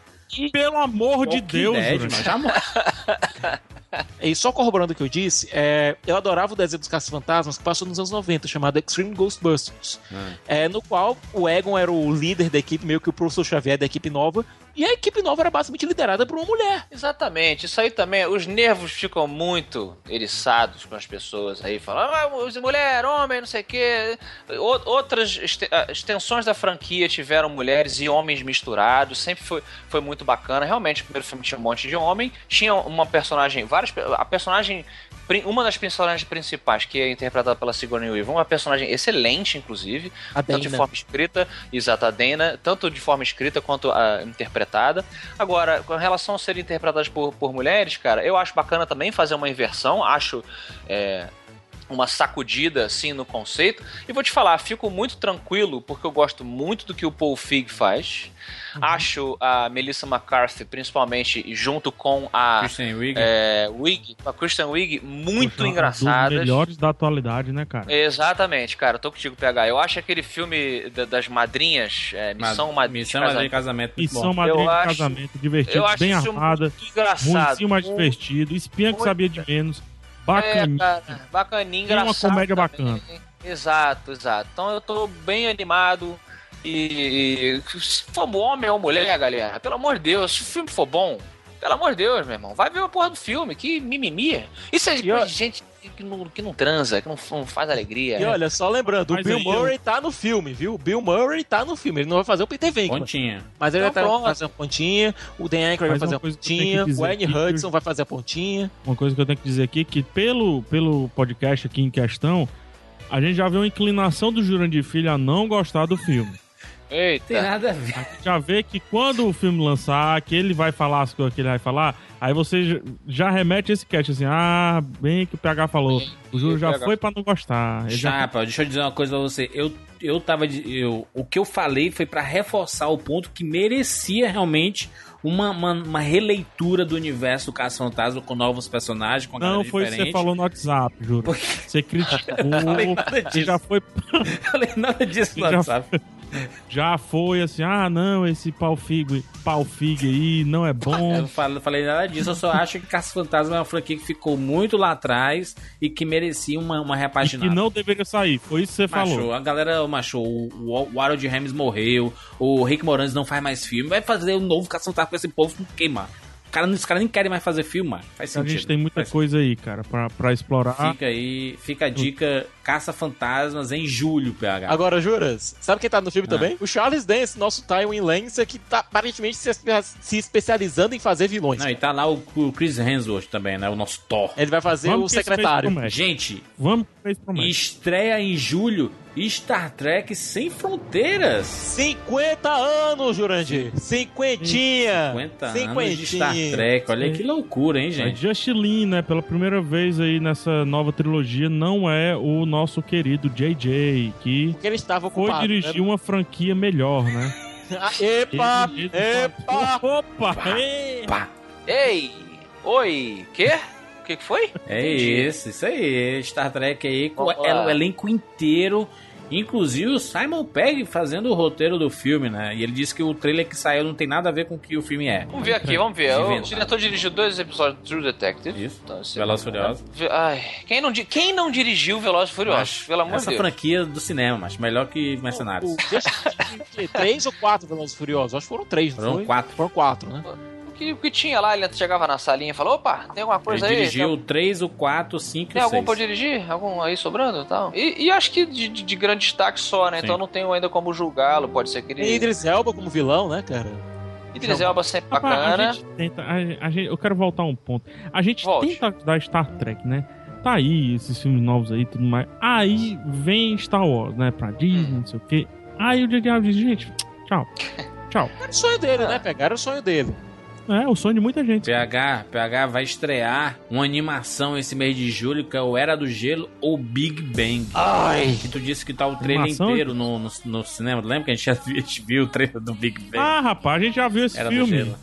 Pelo amor de Walking Deus, Dead, já. E só corroborando o que eu disse, é, eu adorava o desenho dos Caça-Fantasmas que passou nos anos 90, chamado Extreme Ghostbusters. É, no qual o Egon era o líder da equipe, meio que o professor Xavier da equipe nova, e a equipe nova era basicamente liderada por uma mulher. Exatamente, isso aí também, os nervos ficam muito eriçados com as pessoas aí, falando, ah, mulher, homem, não sei o quê. Outras ah, extensões da franquia tiveram mulheres e homens misturados, sempre foi, foi muito bacana. Realmente, o primeiro filme tinha um monte de homem, tinha uma personagem, várias, a personagem, uma das personagens principais, que é interpretada pela Sigourney Weaver, uma personagem excelente, inclusive, A tanto de forma escrita, exata a Dana, tanto de forma escrita quanto ah, interpretada. Agora, com relação a serem interpretadas por, por mulheres, cara, eu acho bacana também fazer uma inversão, acho. é, uma sacudida assim no conceito. E vou te falar, fico muito tranquilo porque eu gosto muito do que o Paul Feig faz. Uhum. Acho a Melissa McCarthy, principalmente junto com a Christian Wiig. é, Wiig, a Kristen Wiig, muito Poxa, engraçadas. Dos melhores da atualidade, né, cara? Exatamente, cara, eu tô contigo, PH. Eu acho aquele filme da- das madrinhas, é, Missão Madrinha. Missão Madrinha de Casamento. muito Missão bom. Madrinha Eu de acho- casamento, divertido, Eu acho bem armada, muito engraçado. muitinho mais muito- divertido, espiã que muito- sabia de menos, É, bacaninha. cara, bacaninha, Tem uma engraçado. comédia também. bacana. Exato, exato. Então eu tô bem animado. E, e se for homem ou mulher, galera, pelo amor de Deus, se o filme for bom, pelo amor de Deus, meu irmão, vai ver a porra do filme, que mimimi. Isso é E de gente que não, que não transa, que não, não faz alegria. E olha, só lembrando, o Mas Bill aí eu- Murray tá no filme, viu? O Bill Murray tá no filme. Ele não vai fazer o Peter Venkman. Pontinha. Mas ele Então vai pronto. fazer a pontinha, o Dan Aykroyd vai fazer uma pontinha, o Annie que- Hudson vai fazer a pontinha. Uma coisa que eu tenho que dizer aqui é que pelo, pelo podcast aqui em questão, a gente já vê uma inclinação do Jurandir Filho a não gostar do filme. Tem Eita. nada a ver. A gente já vê que quando o filme lançar, que ele vai falar as coisas que ele vai falar, aí você já- já remete esse cast assim, ah, bem que o PH falou. O Júlio já foi pra não gostar. Ele já Chapa, deixa eu dizer uma coisa pra você. Eu, eu tava. Eu, o que eu falei foi pra reforçar o ponto que merecia realmente uma, uma, uma releitura do universo do Caça Fantasma com novos personagens, com a Não, foi o que você diferente. falou no WhatsApp, juro. Porque- Você criticou, falei nada disso. já foi, Eu falei nada disso no Já- WhatsApp. Já foi assim, ah, não, esse pau figo, pau figo aí não é Eu bom. não falo- não falei nada disso, eu só acho que Caça Fantasma é uma franquia que ficou muito lá atrás e que merecia uma, uma E repaginada. que não deveria sair. Foi isso que você Machou, falou. a galera machou, o, o Harold Ramis morreu, o Rick Moranis não faz mais filme, vai fazer um novo Caça Fantasma com esse povo com mano? Os caras nem querem mais fazer filme, mano. Faz A sentido. gente tem muita Faz coisa aí, cara, pra, pra explorar. Fica aí, fica a dica Caça Fantasmas em julho, PH. Agora, Juras, sabe quem tá no filme Ah. também? O Charles Dance, nosso Tywin Lannister, que tá aparentemente se, se especializando em fazer vilões. Não, e tá lá o, o Chris Hemsworth também, né? O nosso Thor. Ele vai fazer Vamos o secretário. Gente, Vamos que fez estreia em julho Star Trek Sem Fronteiras. 50 anos, Jurandir. Cinquentinha. 50 anos de Star Trek. Olha que loucura, hein, A gente? Justin Lin, né, pela primeira vez aí nessa nova trilogia, não é o nosso querido JJ, que Porque ele estava foi ocupado. dirigir uma franquia melhor, né? Ah, epa! Ele- ele- Epa! Opa! ei! Pá. Ei! Oi! Quê? O que, que foi? É isso, isso aí. Star Trek aí com é, o elenco inteiro. Inclusive o Simon Pegg fazendo o roteiro do filme, né? E ele disse que o trailer que saiu não tem nada a ver com o que o filme é. Vamos ver aqui, vamos ver. O diretor dirigiu dois episódios de True Detective. Isso. Então, Velozes e Furiosos. Ai, quem não, quem não dirigiu Velozes e Furiosos? Pelo amor de Essa Deus. franquia do cinema, mas melhor que Mercenários. O, deixa eu- três ou quatro Velozes e Furiosos? Acho que foram três, não Foram foi? quatro. Foram quatro, né? O que, que tinha lá, ele chegava na salinha e falou: opa, tem alguma Ele coisa aí? dirigiu o 3, o 4, o 5 e Tem o algum 6. pra dirigir? Algum aí sobrando e tal? E, e acho que de, de- de grande destaque só, né? Sim. Então não tenho ainda como julgá-lo. Pode ser que ele. Tem Idris Elba como vilão, né, cara? Idris Elba sempre Rapaz, bacana. A gente tenta, a, a gente, eu quero voltar a um ponto. A gente Volte. tenta ajudar Star Trek, né? Tá aí, esses filmes novos aí e tudo mais. Aí vem Star Wars, né? Pra Disney, não sei o quê. Aí o J.J. Diz, gente, tchau. Tchau. Era o sonho dele, Ah. né? Pegaram o sonho dele. É o sonho de muita gente. PH, PH vai estrear uma animação esse mês de julho que é o Era do Gelo ou Big Bang. Ai! Que tu disse que tá o trailer Animação? inteiro no, no, no cinema. Lembra que a gente já viu, a gente viu o trailer do Big Bang? Ah, rapaz, a gente já viu esse Era do filme. Gelo.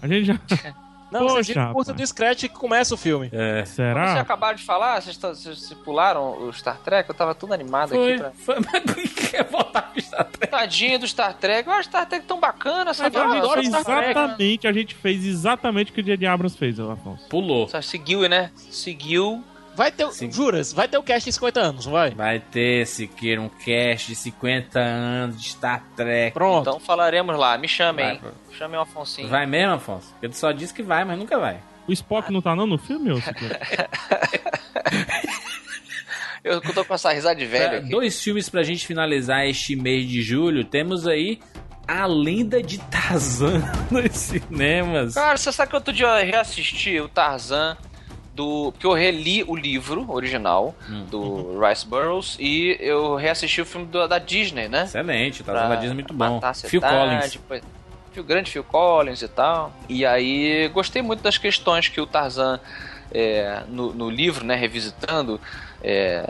A gente já. Não, Poxa, vocês viram o curta do Scratch que começa o filme. É. Vocês Será? acabaram de falar, vocês, vocês- vocês pularam o Star Trek, eu tava tudo animado Foi, aqui pra. foi, mas por que quer voltar pro Star Trek? Tadinho do Star Trek. Eu acho Star Trek tão bacana, Mas sabe? a Eu gente fez Star Trek. exatamente, a gente fez exatamente o que o J.J. Abrams fez, Afonso. Pulou. Só Seguiu, né? Seguiu. Vai ter o. Sim. Juras, vai ter o cast em 50 anos, não vai? Vai ter, Siqueira, um cast de 50 anos de Star Trek. Pronto. Então falaremos lá. Me chamem, Vai, hein? Chamem o Afonsinho. Vai mesmo, Afonso? Porque tu só disse que vai, mas nunca vai. O Spock não tá não no filme, ô? Eu tô com essa risada de velho Pra- aqui. Dois filmes pra gente finalizar este mês de julho. Temos aí A Lenda de Tarzan nos cinemas. Cara, você sabe que outro dia eu reassisti o Tarzan do. Porque eu reli o livro original Hum. do Rice Burroughs e eu reassisti o filme do- da Disney, né? Excelente, o Tarzan Pra da Disney é muito bom. Phil Collins. depois- Phil grande Phil Collins e tal. E aí gostei muito das questões que o Tarzan é, no, no livro, né, revisitando, é,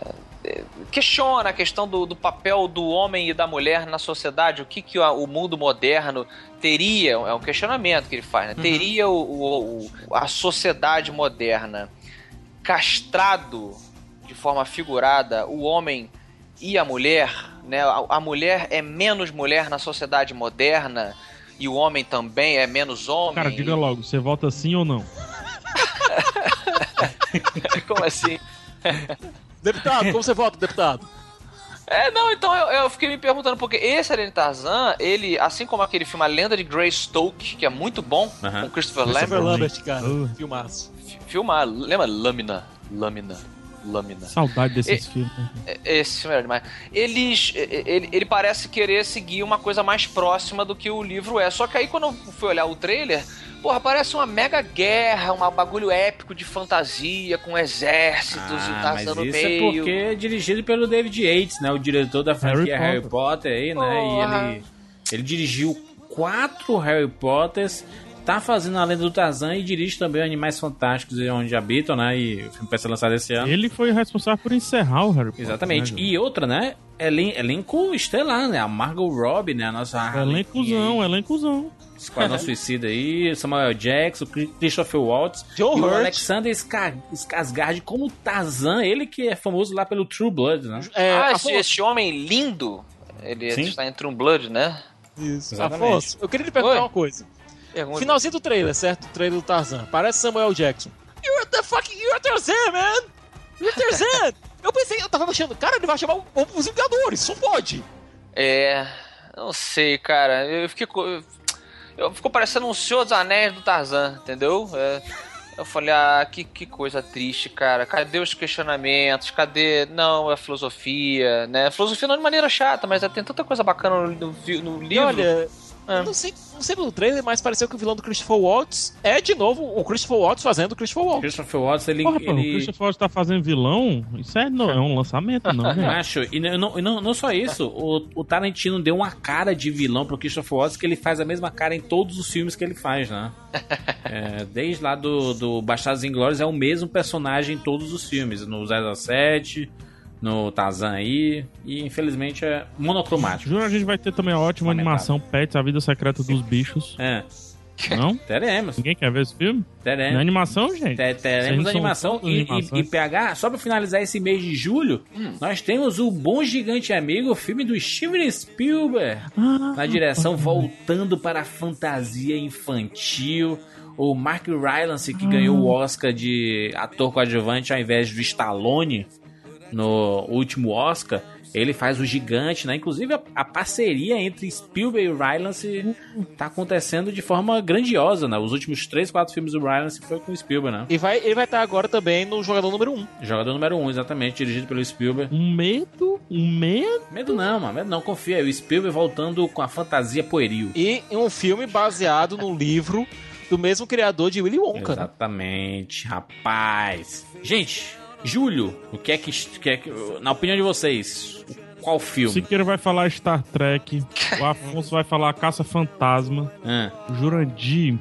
é, questiona a questão do, do, papel do homem e da mulher na sociedade, o que, que o mundo moderno teria, é um questionamento que ele faz, né? uhum. teria o, o, o, a sociedade moderna castrado de forma figurada o homem e a mulher, né? A, mulher é menos mulher na sociedade moderna e o homem também é menos homem. Cara, diga logo, você vota sim ou não? Como assim? deputado, como você vota, deputado? É, não, então eu, eu, fiquei me perguntando, porque esse Alien Tarzan, ele, assim como aquele filme A Lenda de Greystoke, que é muito bom, uh -huh. com Christopher, Christopher Lambert. Lambert, cara, uh. filmaço. Filmar, lembra? Lâmina, Lâmina. Lâmina. Saudade desses e, filmes. Esse filme é demais. Eles, ele, ele parece querer seguir uma coisa mais próxima do que o livro é. Só que aí quando eu fui olhar o trailer, porra, parece uma mega guerra, um bagulho épico de fantasia, com exércitos ah, e Tarzan no isso meio. é porque é dirigido pelo David Yates, né? O diretor da franquia Harry, Harry Potter. aí, né? Porra. E ele, ele dirigiu quatro Harry Potters tá fazendo a lenda do Tarzan e dirige também Animais Fantásticos e Onde Habitam, né? E o filme vai ser lançado esse ano. Ele foi responsável por encerrar o Harry Potter. Exatamente. Né, e outra, né? Elen elenco estelar, né? A Margot Robbie, né? A nossa Elencozão, elencozão. Esquadrão Suicida aí, Samuel Jackson, Christopher Waltz, Joe e o Alexander Skarsgård como Tarzan, ele que é famoso lá pelo True Blood, né? É, ah, esse, esse, homem lindo, ele Sim. está em True Blood, né? Isso. Exatamente. Afonso, eu queria lhe perguntar Oi? uma coisa. Pergunta. Finalzinho do trailer, certo? O trailer do Tarzan. Parece Samuel Jackson. You're the fucking you're Tarzan, man! You're Tarzan! eu pensei, eu tava achando, cara, ele vai chamar os Vingadores, só pode. É. Não sei, cara. Eu fiquei. Eu, ficou parecendo um Senhor dos Anéis do Tarzan, entendeu? É, eu falei, ah, que, que coisa triste, cara. Cadê os questionamentos? Cadê. Não, a filosofia, né? A filosofia não de maneira chata, mas tem tanta coisa bacana no, no, no livro. E olha, é. Não, sei, não sei pelo trailer, mas pareceu que o vilão do Christopher Waltz é de novo o Christopher Waltz fazendo o Christopher Waltz. Christopher Waltz, ele. Porra, ele... o Christopher Waltz tá fazendo vilão? Isso é, não, é um lançamento, não, né? Acho. E não, não, não só isso, o, o Tarantino deu uma cara de vilão pro Christopher Waltz que ele faz a mesma cara em todos os filmes que ele faz, né? É, desde lá do, do Bastardos Inglórios é o mesmo personagem em todos os filmes. No 007 no Tarzan aí. E infelizmente é monocromático. Juro, a gente vai ter também a ótima animação Pets, a vida secreta dos bichos. É. Não? Teremos. Ninguém quer ver esse filme? Teremos. Na animação, gente? teremos animação. E, e, e, PH, só pra finalizar esse mês de julho, hum. nós temos o Bom Gigante Amigo, o filme do Steven Spielberg, ah, na direção voltando para a fantasia infantil. O Mark Rylance, que ah. ganhou o Oscar de ator coadjuvante ao invés do Stallone, no último Oscar, ele faz o gigante, né? Inclusive a, a parceria entre Spielberg e Rylance tá acontecendo de forma grandiosa, né? Os últimos três, quatro filmes do Rylance foi com o Spielberg, né? E vai, ele vai estar agora também no Jogador Número 1. Um. Jogador Número 1, um, exatamente, dirigido pelo Spielberg. Um medo? Um medo? Medo não, mano. Medo não, confia. O Spielberg voltando com a fantasia pueril. E um filme baseado no livro do mesmo criador de Willy Wonka. Né? Exatamente, né? rapaz. Gente, Júlio, o que é que, que, é que na opinião de vocês, qual filme? Siqueira vai falar Star Trek, o Afonso vai falar Caça Fantasma, ah. o Jurandir,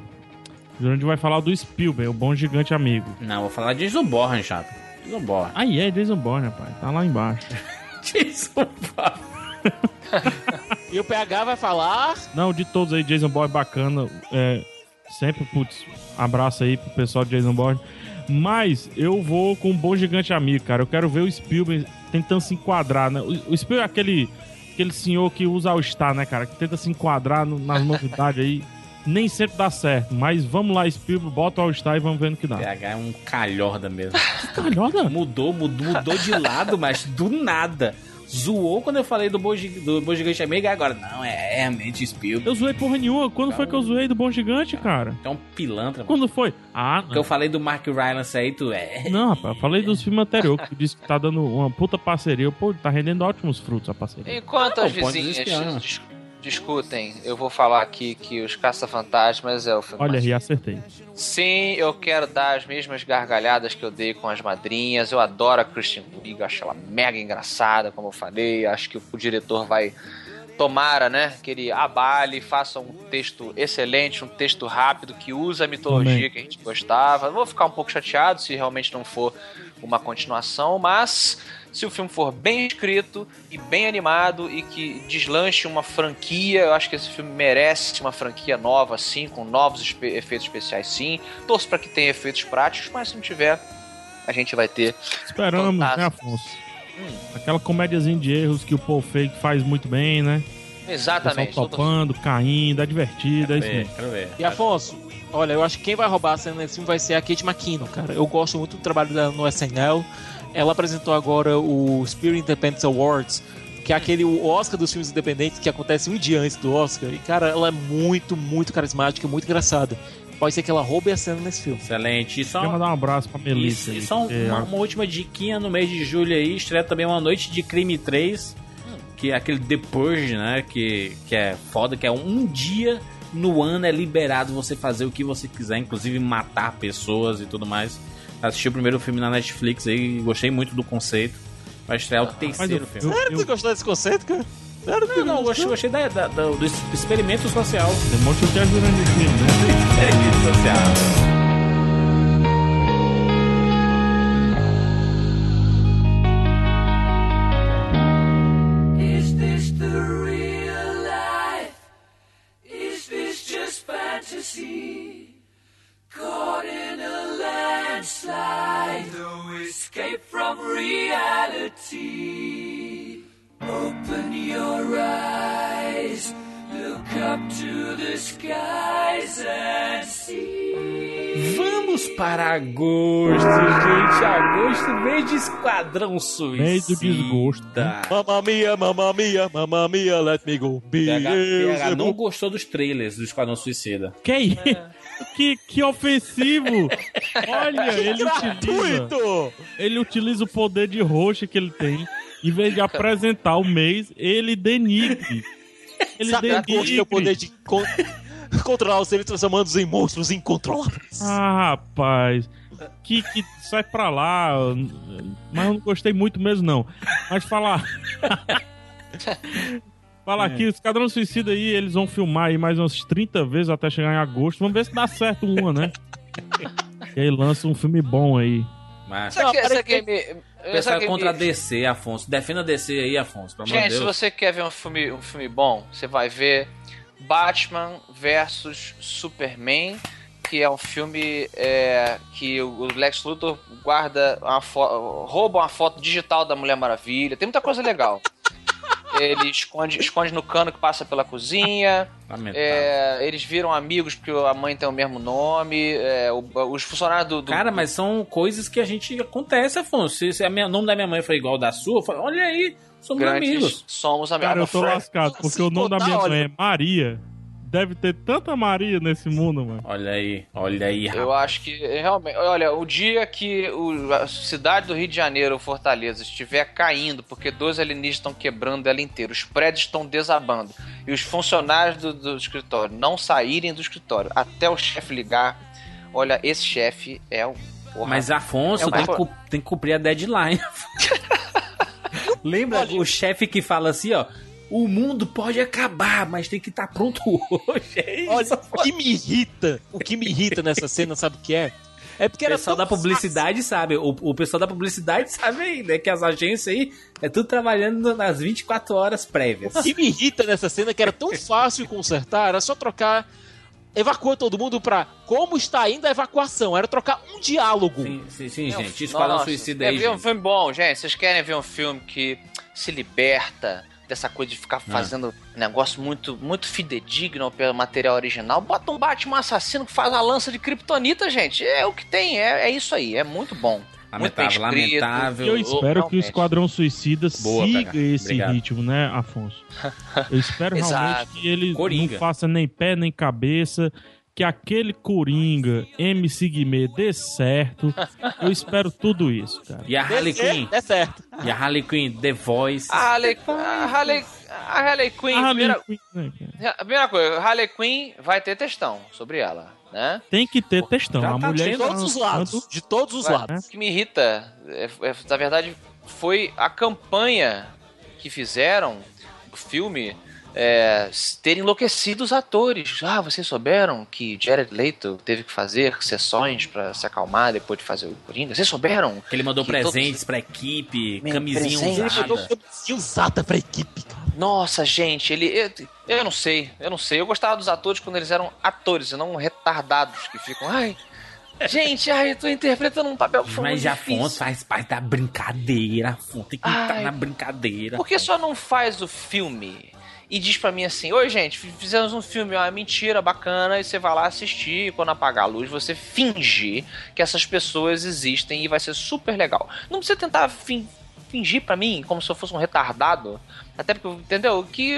o Jurandir vai falar do Spielberg, o Bom Gigante Amigo. Não, vou falar de Jason Bourne, chato. Jason Bourne. Aí é, Jason Bourne, rapaz, tá lá embaixo. Jason Bourne. e o PH vai falar... Não, de todos aí, Jason Bourne bacana, é, sempre, putz, abraço aí pro pessoal de Jason Bourne. Mas eu vou com um bom gigante amigo, cara. Eu quero ver o Spielberg tentando se enquadrar, né? O, o Spielberg é aquele, aquele senhor que usa o Star, né, cara? Que tenta se enquadrar no, nas novidades aí. Nem sempre dá certo, mas vamos lá, Spielberg, bota o All-Star e vamos ver no que dá. PH é um calhorda mesmo. calhorda? Mudou, mudou, mudou de lado, mas do nada zoou quando eu falei do Bom, do Bom Gigante Amigo, agora não, é realmente Spielberg. Eu zoei porra nenhuma. Quando foi que eu zoei do Bom Gigante, cara? É um pilantra. Quando mano. foi? Ah, não. Que eu falei do Mark Rylance aí, tu é. Não, rapaz, eu falei dos filmes anteriores, que disse que tá dando uma puta parceria. Pô, tá rendendo ótimos frutos a parceria. Enquanto ah, as vizinhas discutem, eu vou falar aqui que Os Caça-Fantasmas é o filme. Olha aí, acertei. Sim, eu quero dar as mesmas gargalhadas que eu dei com as madrinhas. Eu adoro a Christian Wiig, acho ela mega engraçada, como eu falei. Acho que o diretor vai tomara, né, que ele abale, faça um texto excelente, um texto rápido, que usa a mitologia Também. que a gente gostava. Vou ficar um pouco chateado se realmente não for uma continuação, mas se o filme for bem escrito e bem animado e que deslanche uma franquia, eu acho que esse filme merece uma franquia nova, sim, com novos espe- efeitos especiais, sim. Torço para que tenha efeitos práticos, mas se não tiver, a gente vai ter. Esperamos, né. Afonso? Aquela comédiazinha de erros que o Paul Fake faz muito bem, né? Exatamente. topando, caindo, é divertido, é isso É, mesmo. quero ver. E Afonso, olha, eu acho que quem vai roubar a cena nesse filme vai ser a Kate McKinnon, cara. Eu gosto muito do trabalho dela no SNL. Ela apresentou agora o Spirit Independence Awards, que é aquele o Oscar dos filmes independentes que acontece um dia antes do Oscar. E, cara, ela é muito, muito carismática, muito engraçada. Pode ser que ela roube a cena nesse filme. Excelente. E só, Queria mandar um abraço pra Melissa. E aí, só um- uma, uma última diquinha no mês de julho aí, estreia também uma Noite de Crime 3, que é aquele The Purge, né, que, que é foda, que é um dia no ano é liberado você fazer o que você quiser, inclusive matar pessoas e tudo mais. Assisti o primeiro filme na Netflix aí, gostei muito do conceito. Vai estrear o Mas terceiro eu, filme. eu, Tu eu, gostou desse conceito, cara? Sério, Não, não, gostei, gostei da, da- da- do experimento social. demonstra que é grande filme, né? Experimento social. Vamos para agosto, gente. Agosto, mês de Esquadrão Suicida. Mês do desgosto, Mamma mia, mamma mia, mamma mia, let me go. PH, não gostou dos trailers do Esquadrão Suicida. Que é isso? Que, que ofensivo! Olha, ele utiliza, Gratuito! ele utiliza o poder de roxa que ele tem. Em vez de apresentar o mês, ele denigre. Ele Sabe denigre. o poder de controlar os seres transformando-os em monstros incontroláveis. Ah, rapaz. Que, que sai pra lá. Mas eu não gostei muito mesmo, não. Mas falar. falar aqui, o Esquadrão Suicida aí, eles vão filmar aí mais umas 30 vezes até chegar em agosto. Vamos ver se dá certo uma, né? e aí lança um filme bom aí. Mas Não, que, sabe que que- me- pensar sabe que contra a DC, Afonso. Defenda a DC aí, Afonso. Gente, se você quer ver um filme, um filme bom, você vai ver Batman versus Superman, que é um filme é, que o Lex Luthor guarda uma rouba uma foto digital da Mulher Maravilha. Tem muita coisa legal. Ele esconde, esconde no cano que passa pela cozinha. É, eles viram amigos porque a mãe tem o mesmo nome. é, o- os funcionários do, do- Cara, mas são coisas que a gente acontece, Afonso. Se, se a minha- o nome da minha mãe for igual ao da sua, eu falo, olha aí, somos grandes amigos. somos amigos. Cara, eu tô lascado, porque o nome da minha mãe é Maria. Deve ter tanta Maria nesse mundo, mano. Olha aí, olha aí, Eu rapaz. acho que realmente, olha, o dia que o- a cidade do Rio de Janeiro, Fortaleza, estiver caindo, porque dois alienígenas estão quebrando ela inteira, os prédios estão desabando e os funcionários do, do escritório não saírem do escritório até o chefe ligar, olha, esse chefe é o. porra, Mas Afonso É o tem, que, tem que cumprir a deadline. Lembra o chefe que fala assim, ó. O mundo pode acabar, mas tem que estar pronto hoje. É isso. Olha, o que me irrita, o que me irrita nessa cena, sabe o que é? É porque O era pessoal tão da publicidade sabe, o, o pessoal da publicidade sabe aí, né? Que as agências aí é tudo trabalhando nas 24 horas prévias. O que me irrita nessa cena é que era tão fácil consertar, era só trocar. Evacua todo mundo pra como está indo a evacuação. Era trocar um diálogo. Sim, sim, sim, gente. Esquadrão Suicida quer aí. ver um filme bom, gente? Vocês querem ver um filme que se liberta dessa coisa de ficar fazendo negócio muito, muito fidedigno pelo material original? Bota um Batman assassino que faz uma lança de kryptonita, gente. É o que tem, é, é isso aí. É muito bom. Muito Lamentável, escrito. lamentável. Eu espero que o. Esquadrão Suicida Boa, siga esse Obrigado. ritmo, né, Afonso? Eu espero realmente que ele Coringa. não faça nem pé nem cabeça, que aquele Coringa MC Guimê dê certo. Eu espero tudo isso, cara. E a Harley Quinn? É certo. E a Harley Quinn, The Voice. A Harley, a Harley, a Harley Quinn, primeira, Harley Quinn, né, cara? a primeira coisa, a Harley Quinn vai ter textão sobre ela, né? Tem que ter textão. Já A tá mulher De todos os lados. De todos os lados. O que me irrita, é- é- na verdade, foi a campanha que fizeram, o filme, é, ter enlouquecido os atores. Ah, vocês souberam que Jared Leto teve que fazer sessões pra se acalmar depois de fazer o Coringa? Vocês souberam? Que ele mandou Que presentes pra equipe, Me- camisinha presente. Ele mandou usada. camisinha usada pra equipe, cara. Nossa, gente, ele. Eu, eu não sei, eu não sei. Eu gostava dos atores quando eles eram atores e não retardados que ficam. Ai. Gente, ai, eu tô interpretando um papel foi Mas Afonso faz parte da brincadeira, Afonso. Tem que entrar Ai. na brincadeira. Por que só não faz o filme e diz pra mim assim: Oi, gente, fizemos um filme, ó, é mentira, bacana, e você vai lá assistir. E quando apagar a luz, você fingir que essas pessoas existem e vai ser super legal. Não precisa tentar fin- fingir pra mim como se eu fosse um retardado. Até porque, entendeu? Que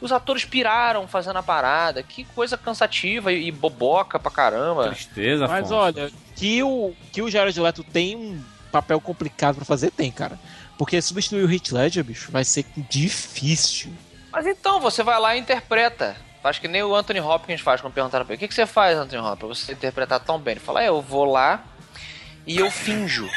os atores piraram fazendo a parada. Que coisa cansativa e, e boboca pra caramba. Tristeza, Afonso. Mas olha, que o, que o Jared Leto tem um papel complicado pra fazer, tem, cara. Porque substituir o Heath Ledger, bicho, vai ser difícil. Mas então, você vai lá e interpreta. Faz que nem o Anthony Hopkins faz quando perguntaram pra ele: O que, que você faz, Anthony Hopkins, pra você interpretar tão bem? Ele fala: é, Eu vou lá e eu finjo.